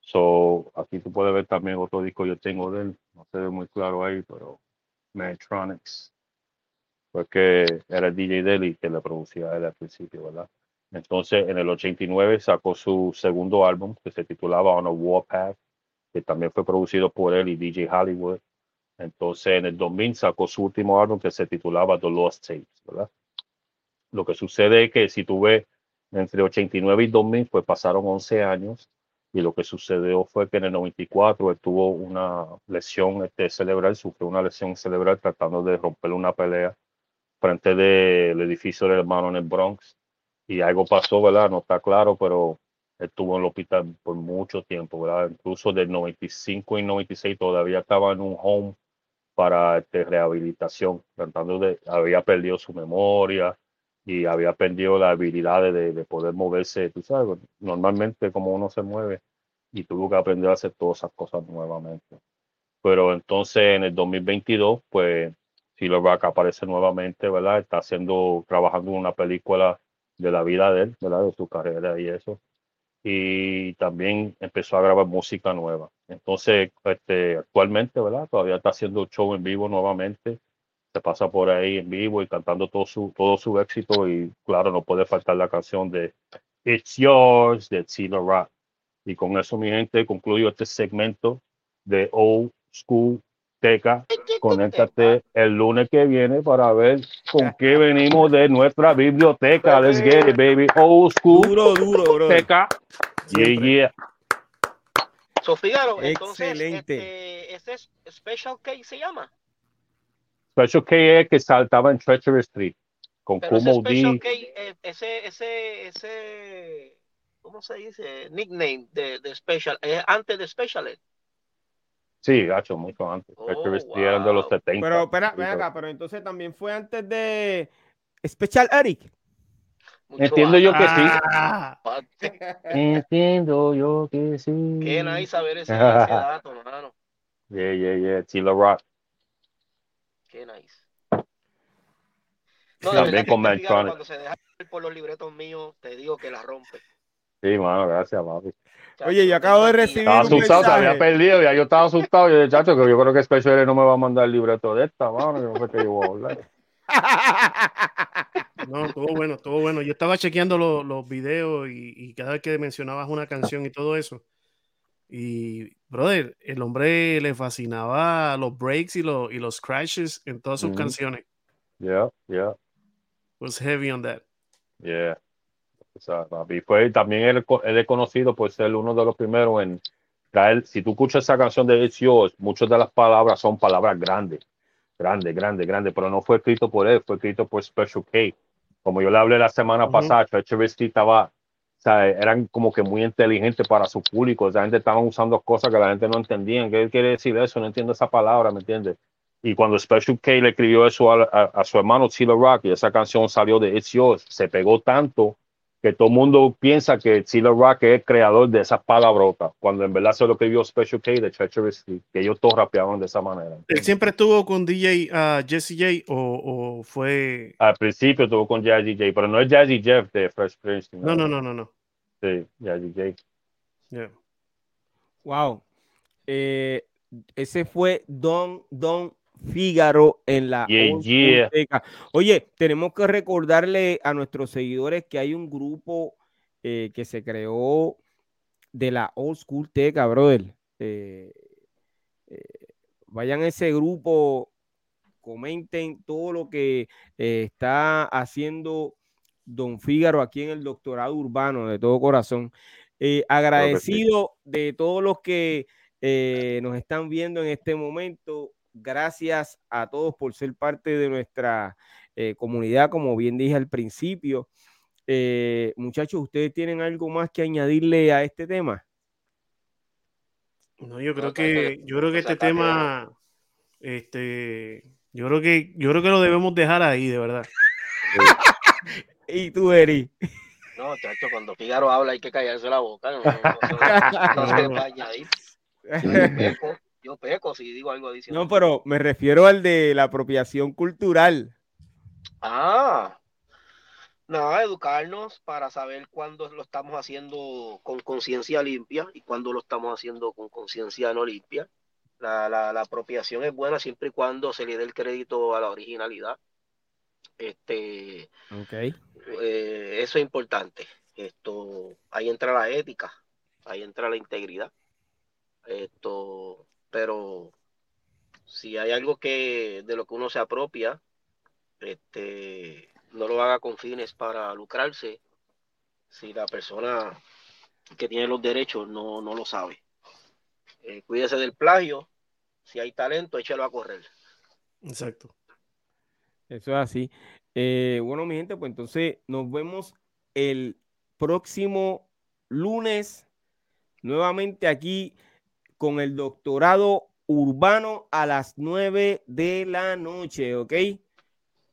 So, aquí tú puedes ver también otro disco yo tengo de él, no se ve muy claro ahí, pero Mantronics, porque era DJ de él y que le producía él al principio, ¿verdad? Entonces, en el 89 sacó su segundo álbum que se titulaba On a Warpath, que también fue producido por él y DJ Hollywood. Entonces, en el 2000 sacó su último álbum que se titulaba The Lost Tapes, ¿verdad? Lo que sucede es que si tú ves entre 89 y 2000, pues pasaron 11 años y lo que sucedió fue que en el 94 él tuvo una lesión este, cerebral, sufrió una lesión cerebral tratando de romper una pelea frente del edificio del hermano en el Bronx y algo pasó, ¿verdad? No está claro, pero estuvo en el hospital por mucho tiempo, ¿verdad? Incluso del 95 y 96 todavía estaba en un home para este, rehabilitación, tratando de, había perdido su memoria y había perdido la habilidad de, de poder moverse, tú sabes, normalmente como uno se mueve y tuvo que aprender a hacer todas esas cosas nuevamente. Pero entonces en el 2022, pues Silver Rock aparece nuevamente, ¿verdad? Está haciendo, trabajando en una película de la vida de él, ¿verdad? De su carrera y eso. Y también empezó a grabar música nueva. Entonces, este, actualmente, ¿verdad? Todavía está haciendo show en vivo nuevamente. Se pasa por ahí en vivo y cantando todo su, todo su éxito. Y claro, no puede faltar la canción de It's Yours de Silver Rock. Y con eso, mi gente, concluyo este segmento de Old School Teca. Conéctate el lunes que viene para ver con qué venimos de nuestra biblioteca. Let's get it, baby. Old School Duro, duro, bro. Teca. Yeah, yeah. So, Figaro, entonces, Excelente. este, ese es Special K se llama. Special K es que saltaba en Treachery Street con Pero ese Kumo Special D. K, eh, ese, ese, ese, ¿cómo se dice? Nickname de, de Special, es antes de Special Ed. Sí, gacho, mucho antes. Oh, Treachery Street eran de los wow. 70. Pero espera, ven acá, pero entonces también fue antes de Special Eric. Mucho Entiendo yo que sí. Ah. Entiendo yo que sí. Qué nice saber ese, ese dato, hermano. Yeah, yeah, yeah. Tila Rock. Qué nice. Sí, No, de también con este cuando se deja ir por los libretos míos, te digo que la rompe. Sí, mano, gracias, papi. Oye, yo acabo de recibir aquí- Estaba un asustado, se había perdido, ya yo estaba asustado. Yo dije, chacho, que yo creo que Special no me va a mandar el libreto de esta, mano. Yo no sé qué yo voy a hablar. no, estuvo bueno, estuvo bueno. Yo estaba chequeando lo- los videos y, y cada vez que mencionabas una canción y todo eso. Y, brother, el hombre le fascinaba los breaks y, los y los crashes en todas sus Ujú. canciones. Yeah, yeah, Was heavy on that. yeah. O sea, papi, fue, también él, él es conocido por ser uno de los primeros en traer, si tú escuchas esa canción de It's Yours, muchas de las palabras son palabras grandes, grandes, grandes, grandes, pero no fue escrito por él, fue escrito por Special K. Como yo le hablé la semana Ujú. pasada, Treachery Street estaba, o sea, eran como que muy inteligentes para su público, esa gente estaban usando cosas que la gente no entendía, ¿qué quiere decir eso? No entiendo esa palabra, ¿me entiendes? Y cuando Special K le escribió eso a, a- a su hermano Tila Rock y esa canción salió de It's Yours, se pegó tanto que todo el mundo piensa que Tila Rock es el creador de esas palabrotas, cuando en verdad se lo escribió Special K de Treachery Street, que ellos todos rapeaban de esa manera. ¿Él siempre estuvo con DJ ah, Jesse J o, o fue.? Al principio estuvo con Jazzy J, pero no es Jazzy Jeff de Fresh Prince. No, no, no, no, no. Sí, Jazzy J. Yeah. Wow. Eh, ese fue Don Don Fígaro en la Yeah, Old School yeah. Teca. Oye, tenemos que recordarle a nuestros seguidores que hay un grupo eh, que se creó de la Old School Teca, brother. Eh, eh, vayan a ese grupo, comenten todo lo que está haciendo Don Fígaro aquí en el doctorado urbano, de todo corazón. Agradecido de todos los que nos están viendo en este momento. Gracias a todos por ser parte de nuestra eh, comunidad, como bien dije al principio. Eh, muchachos, ¿ustedes tienen algo más que añadirle a este tema? No, yo creo que, yo creo que este tema, este, yo creo que, yo creo que lo debemos dejar ahí, de verdad. Y tú, Eri. No, chacho, cuando Figaro habla hay que callarse la boca. No, no, no, no se va a añadir. Yo peco, si digo algo adicional. No, pero me refiero al de la apropiación cultural. Ah, nada, educarnos para saber cuándo lo estamos haciendo con conciencia limpia y cuándo lo estamos haciendo con conciencia no limpia. La, la, la apropiación es buena siempre y cuando se le dé el crédito a la originalidad. Este, Ok. eh, eso es importante. Esto, ahí entra la ética, ahí entra la integridad. Esto, pero si hay algo que de lo que uno se apropia, este, no lo haga con fines para lucrarse, si la persona que tiene los derechos no, no lo sabe. Eh, cuídese del plagio, si hay talento, échelo a correr. Exacto. Eso es así. Eh, bueno, mi gente, pues entonces nos vemos el próximo lunes nuevamente aquí con el doctorado urbano a las 9 de la noche, ¿ok?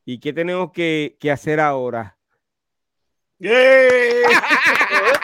¿Y qué tenemos que, que hacer ahora? ¡Yeah!